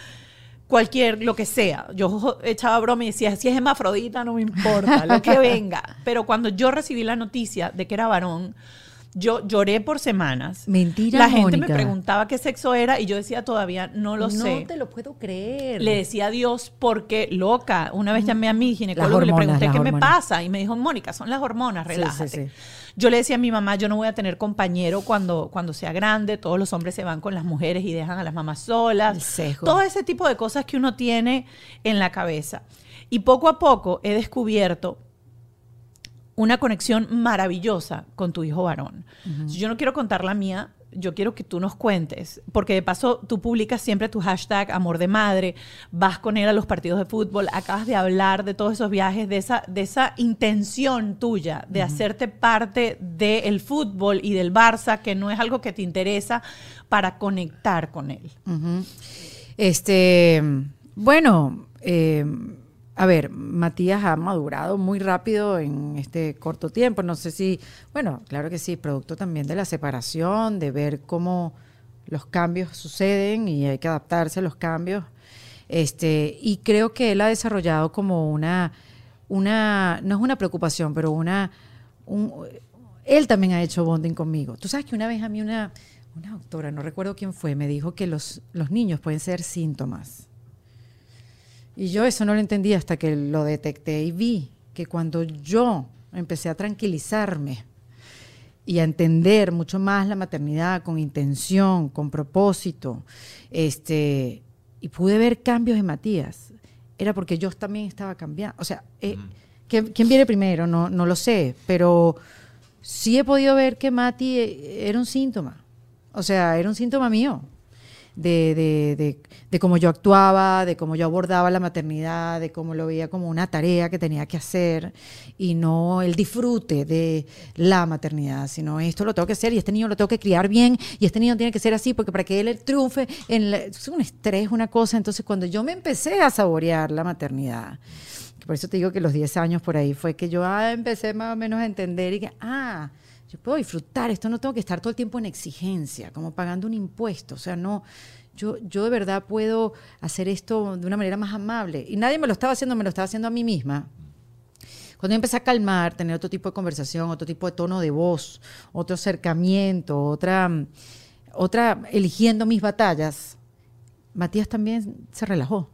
cualquier, lo que sea. Yo echaba broma y decía, si es hermafrodita, no me importa, lo que (laughs) venga. Pero cuando yo recibí la noticia de que era varón, yo lloré por semanas. Mentira, La gente me preguntaba qué sexo era y yo decía, todavía no lo no sé. te lo puedo creer. Le decía adiós porque, loca, una vez llamé a mi ginecólogo y le pregunté qué me pasa. Y me dijo, Mónica, son las hormonas, Sí, sí, relájate. sí. Yo le decía a mi mamá, yo no voy a tener compañero cuando, cuando sea grande, todos los hombres se van con las mujeres y dejan a las mamás solas. El sesgo. Todo ese tipo de cosas que uno tiene en la cabeza. Y poco a poco he descubierto una conexión maravillosa con tu hijo varón. Yo no quiero contar la mía, yo quiero que tú nos cuentes, porque de paso tú publicas siempre tu hashtag amor de madre, vas con él a los partidos de fútbol, acabas de hablar de todos esos viajes, de esa, de esa intención tuya de hacerte parte del fútbol y del Barça, que no es algo que te interesa, para conectar con él. Este, bueno, eh, a ver, Matías ha madurado muy rápido en este corto tiempo. No sé si, bueno, claro que sí, producto también de la separación, de ver cómo los cambios suceden y hay que adaptarse a los cambios. Este, y creo que él ha desarrollado como una, una, no es una preocupación, pero una, un- él también ha hecho bonding conmigo. Tú sabes que una vez a mí una, una doctora, no recuerdo quién fue, me dijo que los, los niños pueden ser síntomas. Y yo eso no lo entendí hasta que lo detecté y vi que cuando yo empecé a tranquilizarme y a entender mucho más la maternidad con intención, con propósito, este, y pude ver cambios en Matías, era porque yo también estaba cambiando. O sea, eh, ¿quién, quién viene primero? No, no lo sé, pero sí he podido ver que Mati eh, era un síntoma. O sea, era un síntoma mío. De, de, de, de cómo yo actuaba, de cómo yo abordaba la maternidad, de cómo lo veía como una tarea que tenía que hacer y no el disfrute de la maternidad, sino esto lo tengo que hacer y este niño lo tengo que criar bien y este niño tiene que ser así porque para que él triunfe, en la- es un estrés, una cosa. Entonces cuando yo me empecé a saborear la maternidad, por eso te digo que los 10 años por ahí fue que yo ah, empecé más o menos a entender y que, ah, yo puedo disfrutar, esto no tengo que estar todo el tiempo en exigencia, como pagando un impuesto, o sea, no, yo, yo de verdad puedo hacer esto de una manera más amable. Y nadie me lo estaba haciendo, me lo estaba haciendo a mí misma. Cuando yo empecé a calmar, tener otro tipo de conversación, otro tipo de tono de voz, otro acercamiento, otra, otra eligiendo mis batallas, Matías también se relajó.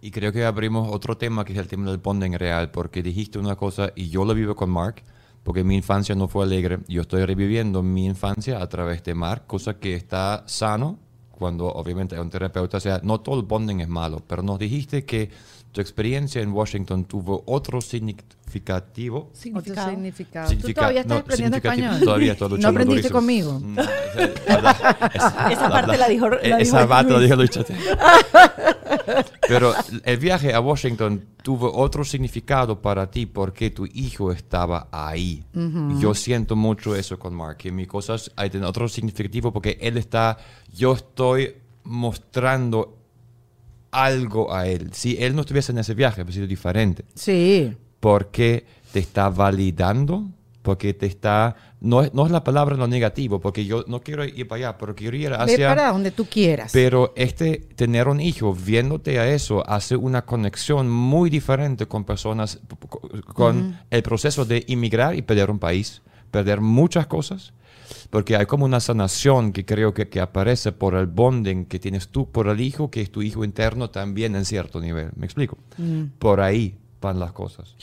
Y creo que abrimos otro tema que es el tema del bonding real, porque dijiste una cosa y yo lo vivo con Mark, porque mi infancia no fue alegre. Yo estoy reviviendo mi infancia a través de Mark, cosa que está sano cuando obviamente un terapeuta. O sea, no todo el bonding es malo, pero nos dijiste que tu experiencia en Washington tuvo otro significativo. Significado. significado. Tú todavía estás no, aprendiendo español. Todavía estoy No aprendiste durísimo. conmigo. Mm, esa- (laughs) parte la dijo- la dijo Esa parte la dijo Luis Chate. Pero el viaje a Washington tuvo otro significado para ti porque tu hijo estaba ahí. Yo siento mucho eso con Mark, que mis cosas hay otro significativo porque él está, yo estoy mostrando algo a él. Si él no estuviese en ese viaje, hubiera sido diferente Sí. Porque te está validando, porque te está... No es, no es la palabra lo negativo, porque yo no quiero ir para allá, pero quiero ir Ve hacia... para donde tú quieras. Pero este tener un hijo, viéndote a eso, hace una conexión muy diferente con personas, p- p- con el proceso de inmigrar y perder un país, perder muchas cosas, porque hay como una sanación que creo que, que aparece por el bonding que tienes tú por el hijo, que es tu hijo interno también en cierto nivel. ¿Me explico? Por ahí van las cosas.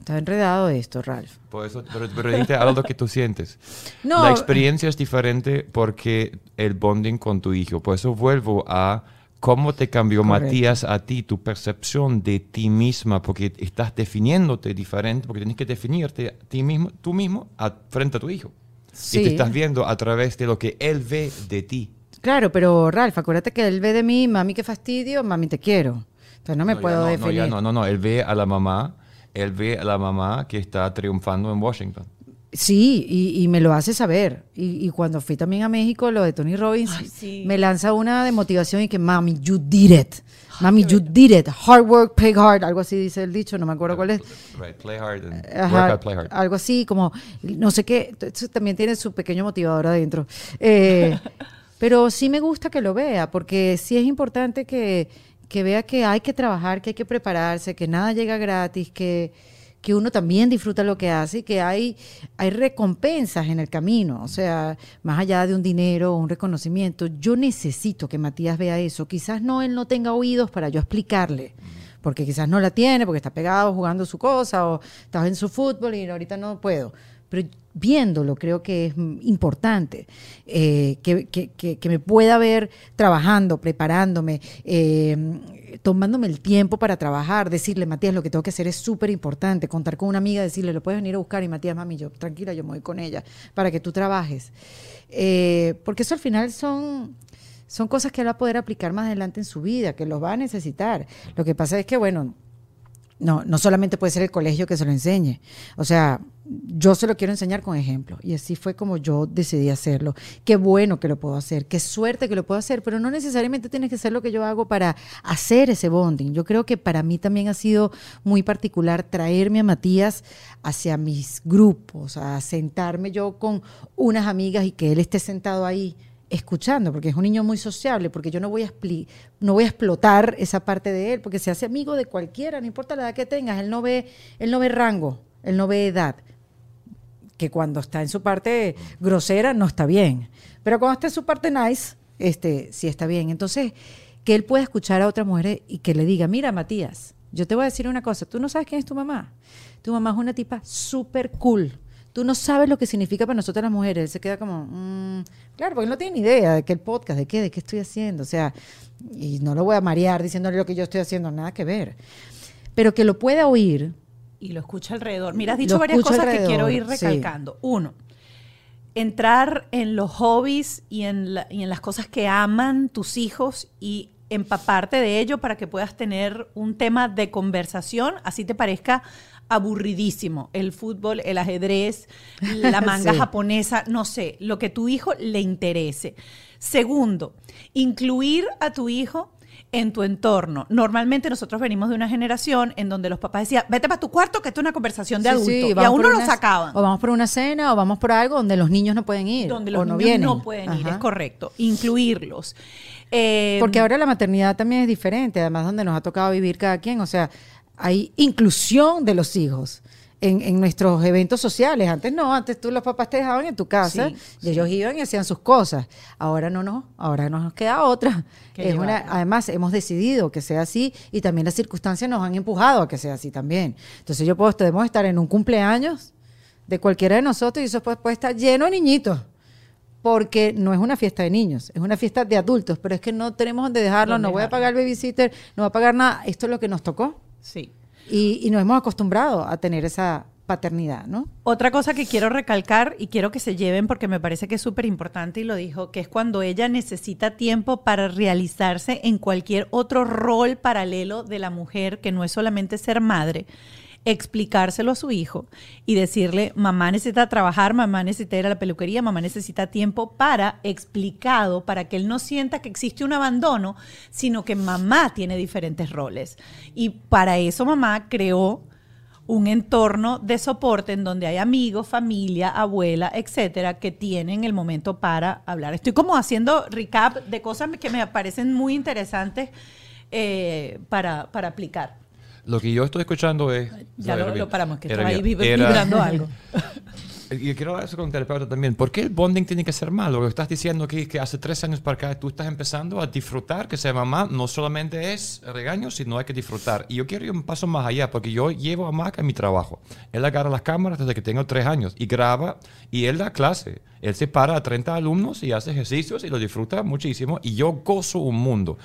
Está enredado esto, Ralph. Por eso, pero, pero dijiste algo que tú sientes. (laughs) No. La experiencia es diferente porque el bonding con tu hijo. Por eso vuelvo a cómo te cambió Correcto. Matías a ti, tu percepción de ti misma, porque estás definiéndote diferente, porque tienes que definirte a ti mismo, tú mismo a- frente a tu hijo. Y Sí. te estás viendo a través de lo que él ve de ti. Claro, pero Ralph, acuérdate que él ve de mí, mami, qué fastidio, mami, te quiero. Entonces no me No, puedo no, no, definir. ya no, no, no, él ve a la mamá, él ve a la mamá que está triunfando en Washington. Sí, y, y me lo hace saber. Y, y cuando fui también a México, lo de Tony Robbins, Ay, sí. me lanza una de motivación y que, mami, you did it. Mami, you did it. Hard work, pay hard. Algo así dice el dicho, no me acuerdo cuál es. Right, play hard and Ajá, work hard, play hard. Algo así, como, no sé qué, eso también tiene su pequeño motivador adentro. Eh, (laughs) pero sí me gusta que lo vea, porque sí es importante que, que vea que hay que trabajar, que hay que prepararse, que nada llega gratis, que, que uno también disfruta lo que hace y que hay, hay recompensas en el camino. O sea, más allá de un dinero o un reconocimiento, yo necesito que Matías vea eso. Quizás no él no tenga oídos para yo explicarle porque quizás no la tiene, porque está pegado jugando su cosa o está en su fútbol y ahorita no puedo. Pero viéndolo creo que es importante eh, que- que me pueda ver trabajando, preparándome, eh, tomándome el tiempo para trabajar, decirle, Matías, lo que tengo que hacer es súper importante, contar con una amiga, decirle, lo puedes venir a buscar y Matías, mami, yo tranquila, yo me voy con ella para que tú trabajes. Eh, porque eso al final son son cosas que él va a poder aplicar más adelante en su vida, que los va a necesitar. Lo que pasa es que, bueno, no, no solamente puede ser el colegio que se lo enseñe. O sea, yo se lo quiero enseñar con ejemplo. Y así fue como yo decidí hacerlo. Qué bueno que lo puedo hacer, qué suerte que lo puedo hacer, pero no necesariamente tienes que ser lo que yo hago para hacer ese bonding. Yo creo que para mí también ha sido muy particular traerme a Matías hacia mis grupos, a sentarme yo con unas amigas y que él esté sentado ahí escuchando, porque es un niño muy sociable, porque yo no voy a no voy a explotar esa parte de él, porque se hace amigo de cualquiera, no importa la edad que tengas, él no ve, él no ve rango, él no ve edad, que cuando está en su parte grosera no está bien, pero cuando está en su parte nice, este sí está bien. Entonces, que él pueda escuchar a otras mujeres y que le diga, mira, Matías, yo te voy a decir una cosa, tú no sabes quién es tu mamá. Tu mamá es una tipa súper cool. Tú no sabes lo que significa para nosotras las mujeres. Él se queda como, mm, claro, porque él no tiene ni idea de qué el podcast, de qué, de qué estoy haciendo. O sea, y no lo voy a marear diciéndole lo que yo estoy haciendo, nada que ver. Pero que lo pueda oír, Y lo escucha alrededor. Mira, has dicho varias cosas que quiero ir sí. recalcando. Uno, entrar en los hobbies y en, la- y en las cosas que aman tus hijos y empaparte de ello para que puedas tener un tema de conversación, así te parezca aburridísimo. El fútbol, el ajedrez, la (laughs) manga Sí. japonesa, no sé, lo que tu hijo le interese. Segundo, incluir a tu hijo en tu entorno. Normalmente nosotros venimos de una generación en donde los papás decían, vete para tu cuarto que esto es una conversación de Sí, adultos. sí, y a uno lo sacaban. O vamos por una cena o vamos por algo donde los niños no pueden ir. donde o los no niños vienen. no pueden ir, es correcto. Incluirlos. Eh, Porque ahora la maternidad también es diferente, además donde nos ha tocado vivir cada quien, o sea, hay inclusión de los hijos. En, en nuestros eventos sociales. Antes no, antes tú los papás te dejaban en tu casa Sí, y ellos iban y hacían sus cosas. Ahora no, no, ahora no nos queda otra. Es una, además, hemos decidido que sea así y también las circunstancias nos han empujado a que sea así también. Entonces yo puedo, podemos estar en un cumpleaños de cualquiera de nosotros y eso puede, puede estar lleno de niñitos porque no es una fiesta de niños, es una fiesta de adultos, pero es que no tenemos donde dejarlo, no voy a pagar babysitter, no voy a pagar nada, esto es lo que nos tocó sí. y, y nos hemos acostumbrado a tener esa paternidad, ¿no? Otra cosa que quiero recalcar y quiero que se lleven porque me parece que es súper importante y lo dijo, que es cuando ella necesita tiempo para realizarse en cualquier otro rol paralelo de la mujer que no es solamente ser madre, explicárselo a su hijo y decirle, mamá necesita trabajar, mamá necesita ir a la peluquería, mamá necesita tiempo para explicado, para que él no sienta que existe un abandono, sino que mamá tiene diferentes roles. Y para eso mamá creó un entorno de soporte en donde hay amigos, familia, abuela, etcétera, que tienen el momento para hablar. Estoy como haciendo recap de cosas que me parecen muy interesantes eh, para, para aplicar. Lo que yo estoy escuchando es... Ya lo, lo paramos, que estaba ahí vibrando algo. (laughs) Y quiero hablar eso con el terapeuta también. ¿Por qué el bonding tiene que ser malo? Lo que estás diciendo que, que hace tres años para acá tú estás empezando a disfrutar que ser mamá no solamente es regaño, sino hay que disfrutar. Y yo quiero ir un paso más allá, porque yo llevo a Mac a mi trabajo. Él agarra las cámaras desde que tengo tres años y graba y él da clase. Él se para a 30 alumnos y hace ejercicios y lo disfruta muchísimo y yo gozo un mundo.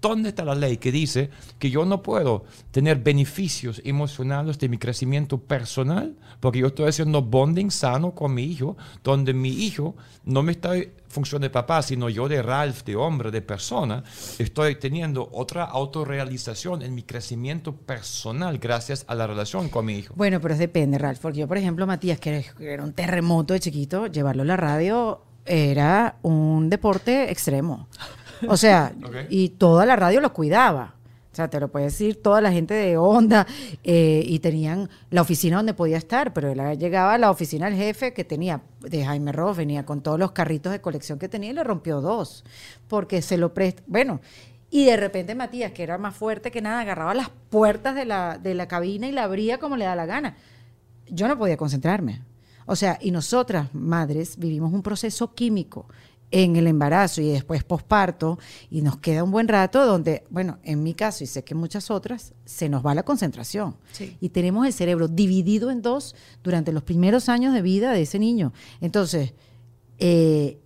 ¿Dónde está la ley que dice que yo no puedo tener beneficios emocionales de mi crecimiento personal? Porque yo estoy haciendo bonding sano con mi hijo, donde mi hijo no me está en función de papá, sino yo de Ralph, de hombre, de persona, estoy teniendo otra autorrealización en mi crecimiento personal gracias a la relación con mi hijo. Bueno, pero depende, Ralph, porque yo, por ejemplo, Matías, que era- un terremoto de chiquito, llevarlo a la radio era un deporte extremo. O sea, (laughs) y toda la radio lo cuidaba. O sea, te lo puede decir toda la gente de Onda eh, y tenían la oficina donde podía estar, pero él llegaba a la oficina del jefe que tenía, de Jaime Ross, venía con todos los carritos de colección que tenía y le rompió dos, porque se lo presta. Bueno, y de repente Matías, que era más fuerte que nada, agarraba las puertas de la, de la cabina y la abría como le da la gana. Yo no podía concentrarme. O sea, y nosotras, madres, vivimos un proceso químico en el embarazo y después posparto y nos queda un buen rato donde, bueno, en mi caso y sé que en muchas otras, se nos va la concentración. Sí. Y tenemos el cerebro dividido en dos durante los primeros años de vida de ese niño. Entonces, eh,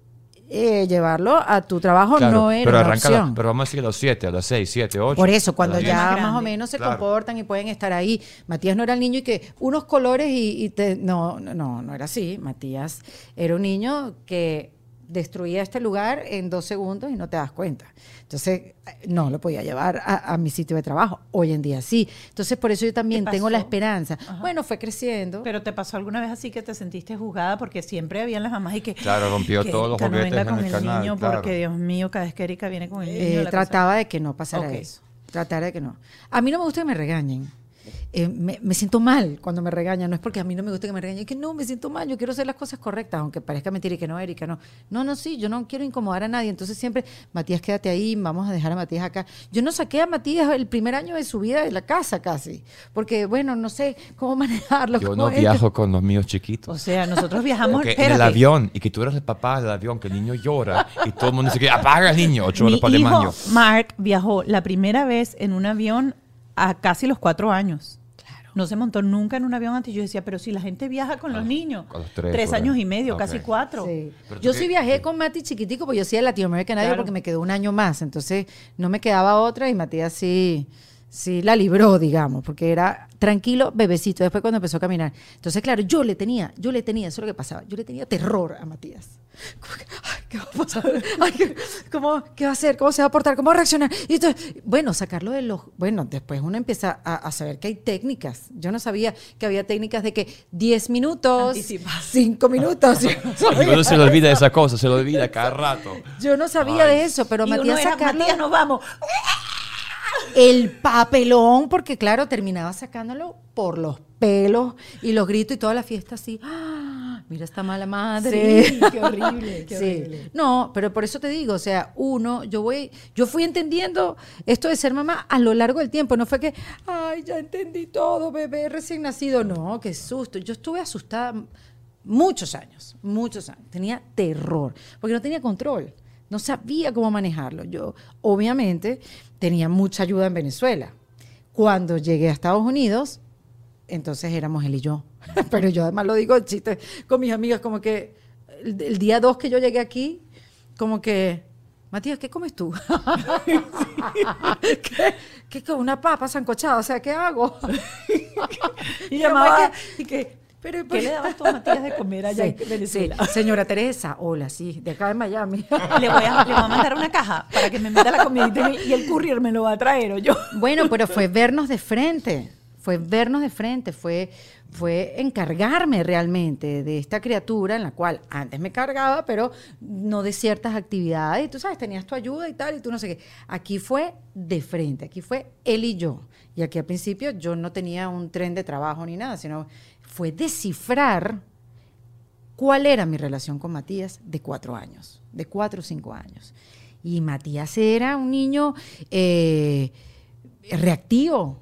eh, llevarlo a tu trabajo Claro, no era pero una la- pero vamos a decir a los 7, a las 6, 7, 8. Por eso, cuando a las 10. ya Más más o menos se Claro. comportan y pueden estar ahí. Matías no era el niño y que unos colores y, y te, no, no, no, no era así. Matías era un niño que destruía este lugar en dos segundos y no te das cuenta. Entonces, no lo podía llevar a, a mi sitio de trabajo. Hoy en día sí. Entonces, por eso yo también tengo la esperanza. Bueno, fue creciendo. Pero te pasó alguna vez así que te sentiste juzgada porque siempre habían las mamás y que Claro, rompió que todos los Erika no juguetes venga en con el el canal, niño claro. porque Dios mío, cada vez que Erika viene con el niño Eh, la trataba de que no pasara eso. Tratara de que no. A mí no me gusta que me regañen. Eh, me, me siento mal cuando me regañan. No es porque a mí no me gusta que me regañen. Es que no, me siento mal. Yo quiero hacer las cosas correctas, aunque parezca mentira y que no, Erika, no. No, no, sí, yo no quiero incomodar a nadie. Entonces siempre, Matías, quédate ahí, vamos a dejar a Matías acá. Yo no saqué a Matías el primer año de su vida de la casa casi. Porque, bueno, no sé cómo (laughs) manejarlo. Yo no esto. viajo con los míos chiquitos. O sea, nosotros viajamos, en el avión, y que tú eres el papá del avión, que el niño llora, y todo el mundo dice que apaga al niño, ocho horas Mi para el hijo baño. Mark viajó la primera vez en un avión a casi los cuatro años. Claro. No se montó nunca en un avión antes. Yo decía, pero si la gente viaja con los niños. a los tres, por años ahí. y medio, casi cuatro. Sí. Yo qué- sí viajé con Mati chiquitico, porque yo sí a Latinoamérica nadie Claro. porque me quedó un año más. Entonces no me quedaba otra y Matías sí, Sí, la libró, digamos, porque era tranquilo, bebecito, después cuando empezó a caminar. Entonces, claro, yo le tenía, yo le tenía, eso es lo que pasaba, yo le tenía terror a Matías. Como que, ay, ¿qué va a pasar? Ay, ¿qué, cómo, ¿Qué va a hacer? ¿Cómo se va a portar? ¿Cómo va a reaccionar? Y entonces, bueno, sacarlo de los... Bueno, después uno empieza a, a saber que hay técnicas. Yo no sabía que había técnicas de que 10 minutos, Anticipas. 5 minutos. Yo no (laughs) uno se le olvida esa cosa, se le olvida cada rato. yo no sabía Ay. de eso, pero Y uno Matías era, sacarlo... Matías, nos vamos. El papelón, porque claro, terminaba sacándolo por los pelos y los gritos y toda la fiesta así. ¡Ah! Mira esta mala madre. Sí, qué horrible, qué Sí. horrible. No, pero por eso te digo, o sea, uno, yo voy, yo fui entendiendo esto de ser mamá a lo largo del tiempo. No fue que, ay, ya entendí todo, bebé recién nacido. No, qué susto. Yo estuve asustada muchos años, muchos años. Tenía terror, porque no tenía control. No sabía cómo manejarlo. Yo, obviamente, tenía mucha ayuda en Venezuela. Cuando llegué a Estados Unidos, entonces éramos él y yo. (laughs) Pero yo además lo digo en chiste con mis amigas, como que el, el día 2 que yo llegué aquí, como que, Matías, ¿qué comes tú? (laughs) ¿Qué, ¿Qué con una papa sancochada? O sea, ¿qué hago? (laughs) Y llamaba, ¿qué- y que, pero, ¿qué le dabas tú a Matías de comer allá Sí, en Venezuela? sí. Señora Teresa, hola, sí, de acá de Miami. (laughs) Le voy, a, le voy a mandar una caja para que me meta la comidita y el- y el courier me lo va a traer o yo. Bueno, pero fue (laughs) vernos de frente, fue vernos de frente, fue, fue encargarme realmente de esta criatura en la cual antes me cargaba, pero no de ciertas actividades. Y tú sabes, tenías tu ayuda y tal, y tú no sé qué. Aquí fue de frente, aquí fue él y yo. Y aquí al principio yo no tenía un tren de trabajo ni nada, sino fue descifrar cuál era mi relación con Matías de cuatro años, de cuatro o cinco años. Y Matías era un niño eh, reactivo,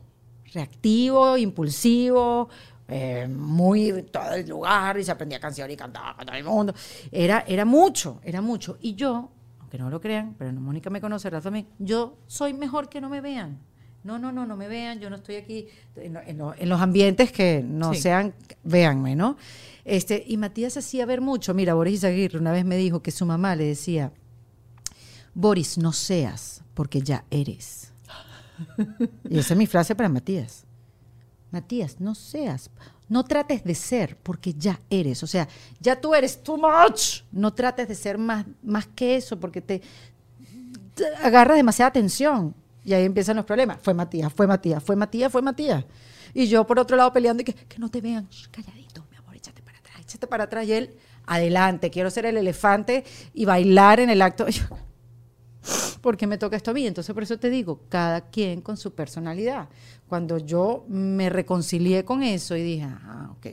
reactivo, impulsivo, eh, muy todo el lugar y se aprendía canciones y cantaba con todo el mundo. Era, era mucho, era mucho. Y yo, aunque no lo crean, pero no, Mónica me conoce, Rafa también, yo soy mejor que no me vean. No, no, no, no me vean, yo no estoy aquí en, lo- en lo- en los ambientes que no Sí. sean, véanme, ¿no? Este, y Matías hacía ver mucho. Mira, Boris Izaguirre una vez me dijo que su mamá le decía, Boris, no seas, porque ya eres. y esa es mi frase para Matías. Matías, no seas, no trates de ser, porque ya eres. O sea, ya tú eres too much. No trates de ser más, más que eso, porque te, te agarras demasiada tensión. Y ahí empiezan los problemas. Fue Matías, fue Matías, fue Matías, fue Matías. Y yo por otro lado peleando y que, que no te vean. Calladito, mi amor, échate para atrás, échate para atrás. Y él, adelante, quiero ser el elefante y bailar en el acto. (laughs) Yo, ¿Por qué me toca esto a mí? Entonces, por eso te digo, cada quien con su personalidad. Cuando yo me reconcilié con eso y dije, ah, ok,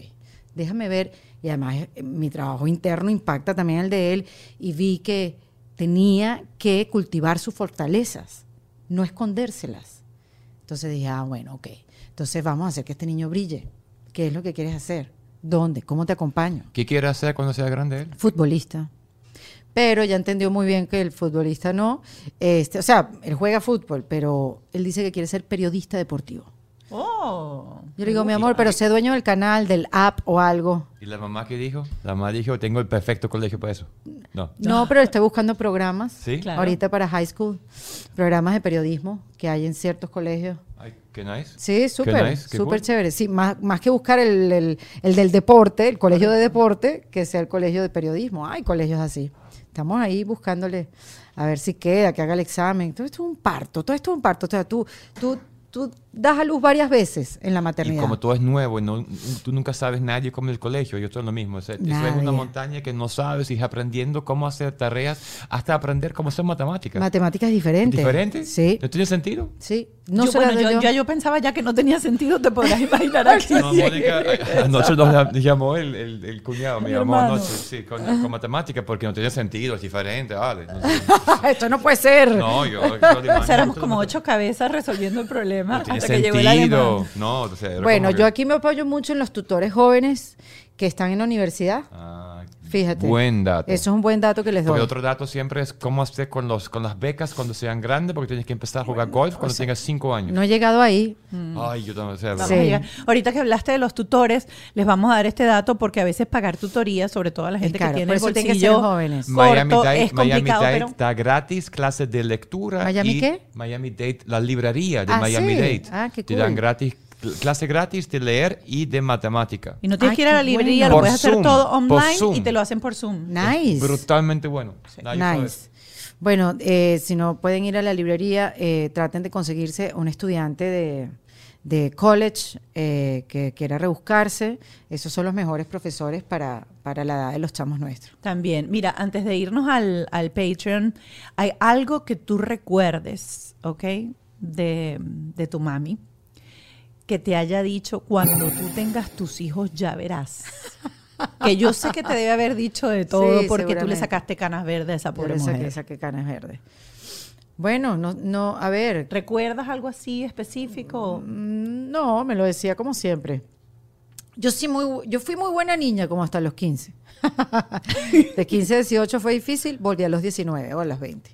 déjame ver, y además eh, mi trabajo interno impacta también el de él, y vi que tenía que cultivar sus fortalezas, no escondérselas. Entonces dije, ah, bueno, ok, entonces vamos a hacer que este niño brille. ¿Qué es lo que quieres hacer? ¿Dónde? ¿Cómo te acompaño? ¿Qué quiere hacer cuando sea grande él? futbolista. Pero ya entendió muy bien que el futbolista no. Este, o sea, él juega fútbol, pero él dice que quiere ser periodista deportivo. Oh. Yo le digo, mi amor, pero sé dueño del canal, del app o algo. ¿Y la mamá qué dijo? La mamá dijo, tengo el perfecto colegio para eso. No. No, pero estoy buscando programas. ¿Sí? Claro. Ahorita para high school, programas de periodismo que hay en ciertos colegios. Ay, qué nice. Sí, súper, nice, qué súper cool. chévere. Sí, más, más que buscar el, el- el del deporte, el colegio de deporte, que sea el colegio de periodismo. Hay colegios así. Estamos ahí buscándole a ver si queda, que haga el examen. Todo esto es un parto, todo esto es un parto. O sea, tú, tú, tú das a luz varias veces en la Y maternidad. como todo es nuevo, y no, tú nunca sabes nadie como en el colegio, yo estoy lo mismo. O sea, eso es una montaña que no sabes y es aprendiendo cómo hacer tareas hasta aprender cómo hacer matemáticas. Matemáticas diferentes. ¿Diferente? Sí, ¿No tiene sentido? sí. No yo, bueno, yo, yo. ya yo pensaba ya que no tenía sentido, te podrás imaginar aquí. (laughs) No, Mónica, anoche nos la- llamó el, el, el cuñado, me Mi llamó hermano. anoche, sí, con, con matemática, porque no tenía sentido, es diferente, vale. No. (laughs) Esto no puede ser. no yo, yo lo (laughs) O sea, éramos imagino, como ocho cabezas resolviendo el problema No tiene hasta que llegó el alemán. sentido. No, o sea, era Bueno, yo que- aquí me apoyo mucho en los tutores jóvenes que están en la universidad. Ah, Fíjate. Buen dato. Eso es un buen dato que les doy. Porque otro dato siempre es cómo hacer con, los, con las becas cuando sean grandes, porque tienes que empezar a jugar golf cuando tengas cinco años. No he llegado ahí. Ay, yo también. O sea, Sí. Ahorita que hablaste de los tutores, les vamos a dar este dato porque a veces pagar tutoría, sobre todo a la Es gente caro, que tiene el tienen que ser bolsillo jóvenes. Miami corto, Dade, es Miami pero da gratis clases de lectura. ¿Miami y qué? Miami Dade, la librería de Ah, Miami sí. Dade. Ah, qué Te dan cool. gratis, clase gratis de leer y de matemática. y no tienes Ay, que ir a la librería, bueno. lo puedes hacer Zoom, todo por online y te lo hacen por Zoom. Nice. Brutalmente bueno. Sabe. Nice. Bueno, eh, si no pueden ir a la librería, eh, traten de conseguirse un estudiante de, de college eh, que quiera rebuscarse. Esos son los mejores profesores para, para la edad de los chamos nuestros. También, mira, antes de irnos al, al Patreon, hay algo que tú recuerdes, ¿ok? De, de tu mami, que te haya dicho, cuando tú tengas tus hijos ya verás. Que yo sé que te debe haber dicho de todo Sí, porque tú le sacaste canas verdes a esa Yo pobre le saqué, mujer. saqué canas verdes. Bueno, no, no, a ver, ¿Recuerdas algo así específico? mm, no, me lo decía como siempre. Yo sí muy, yo fui muy buena niña como hasta los 15. (laughs) De 15 a 18 fue difícil, volví a los 19 o a los 20.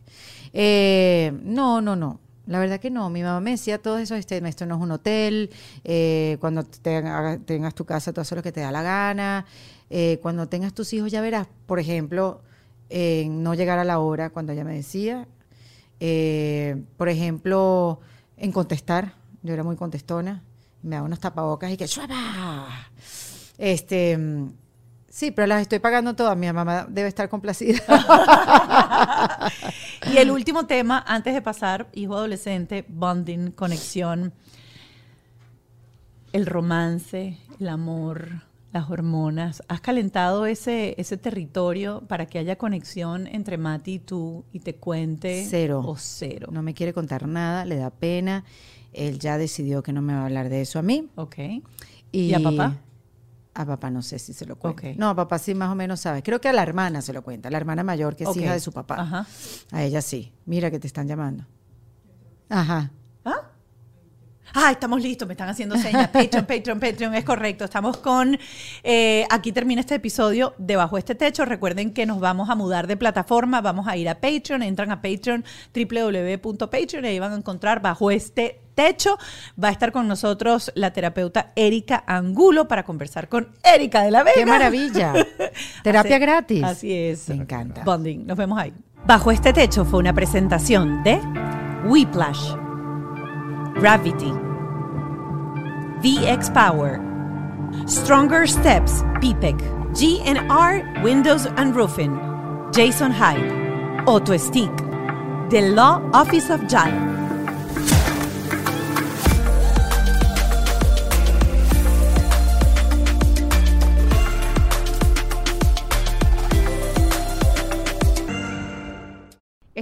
Eh, no, no, no. La verdad que no. Mi mamá me decía todo eso, este, esto no es un hotel, eh, cuando te tengas tu casa tú haces lo que te da la gana, eh, cuando tengas tus hijos ya verás, por ejemplo, en no llegar a la hora cuando ella me decía, eh, por ejemplo, en contestar, yo era muy contestona, me daba unos tapabocas y que ¡shuaba! Este, mm, sí, pero las estoy pagando todas, mi mamá debe estar complacida. (laughs) Y el último tema, antes de pasar, hijo adolescente, bonding, conexión, el romance, el amor, las hormonas. ¿Has calentado ese, ese territorio para que haya conexión entre Mati y tú y te cuente? Cero. O cero. No me quiere contar nada, le da pena. Él ya decidió que no me va a hablar de eso a mí. Ok. ¿Y, ¿Y a papá? A papá no sé si se lo cuenta. No, a papá sí más o menos sabe. Creo que a la hermana se lo cuenta, la hermana mayor que es hija de su papá. Ajá. A ella sí. Mira que te están llamando. Ajá. ¿Ah? Ah, estamos listos, me están haciendo señas. Patreon, Patreon, Patreon, es correcto. Estamos con. eh, aquí termina este episodio de Bajo este Techo. Recuerden que nos vamos a mudar de plataforma, vamos a ir a Patreon. Entran a Patreon, www.patreon, y ahí van a encontrar Bajo este Techo. Va a estar con nosotros la terapeuta Erika Angulo para conversar con Erika de la Vega. ¡Qué maravilla! (laughs) Terapia Así- gratis. Así es. Me encanta. Bonding. Nos vemos ahí. Bajo este techo fue una presentación de Whiplash, Gravity, VX Power, Stronger Steps, BPEC, GNR Windows and Roofing, Jason Hyde, Auto Stick, The Law Office of JAL.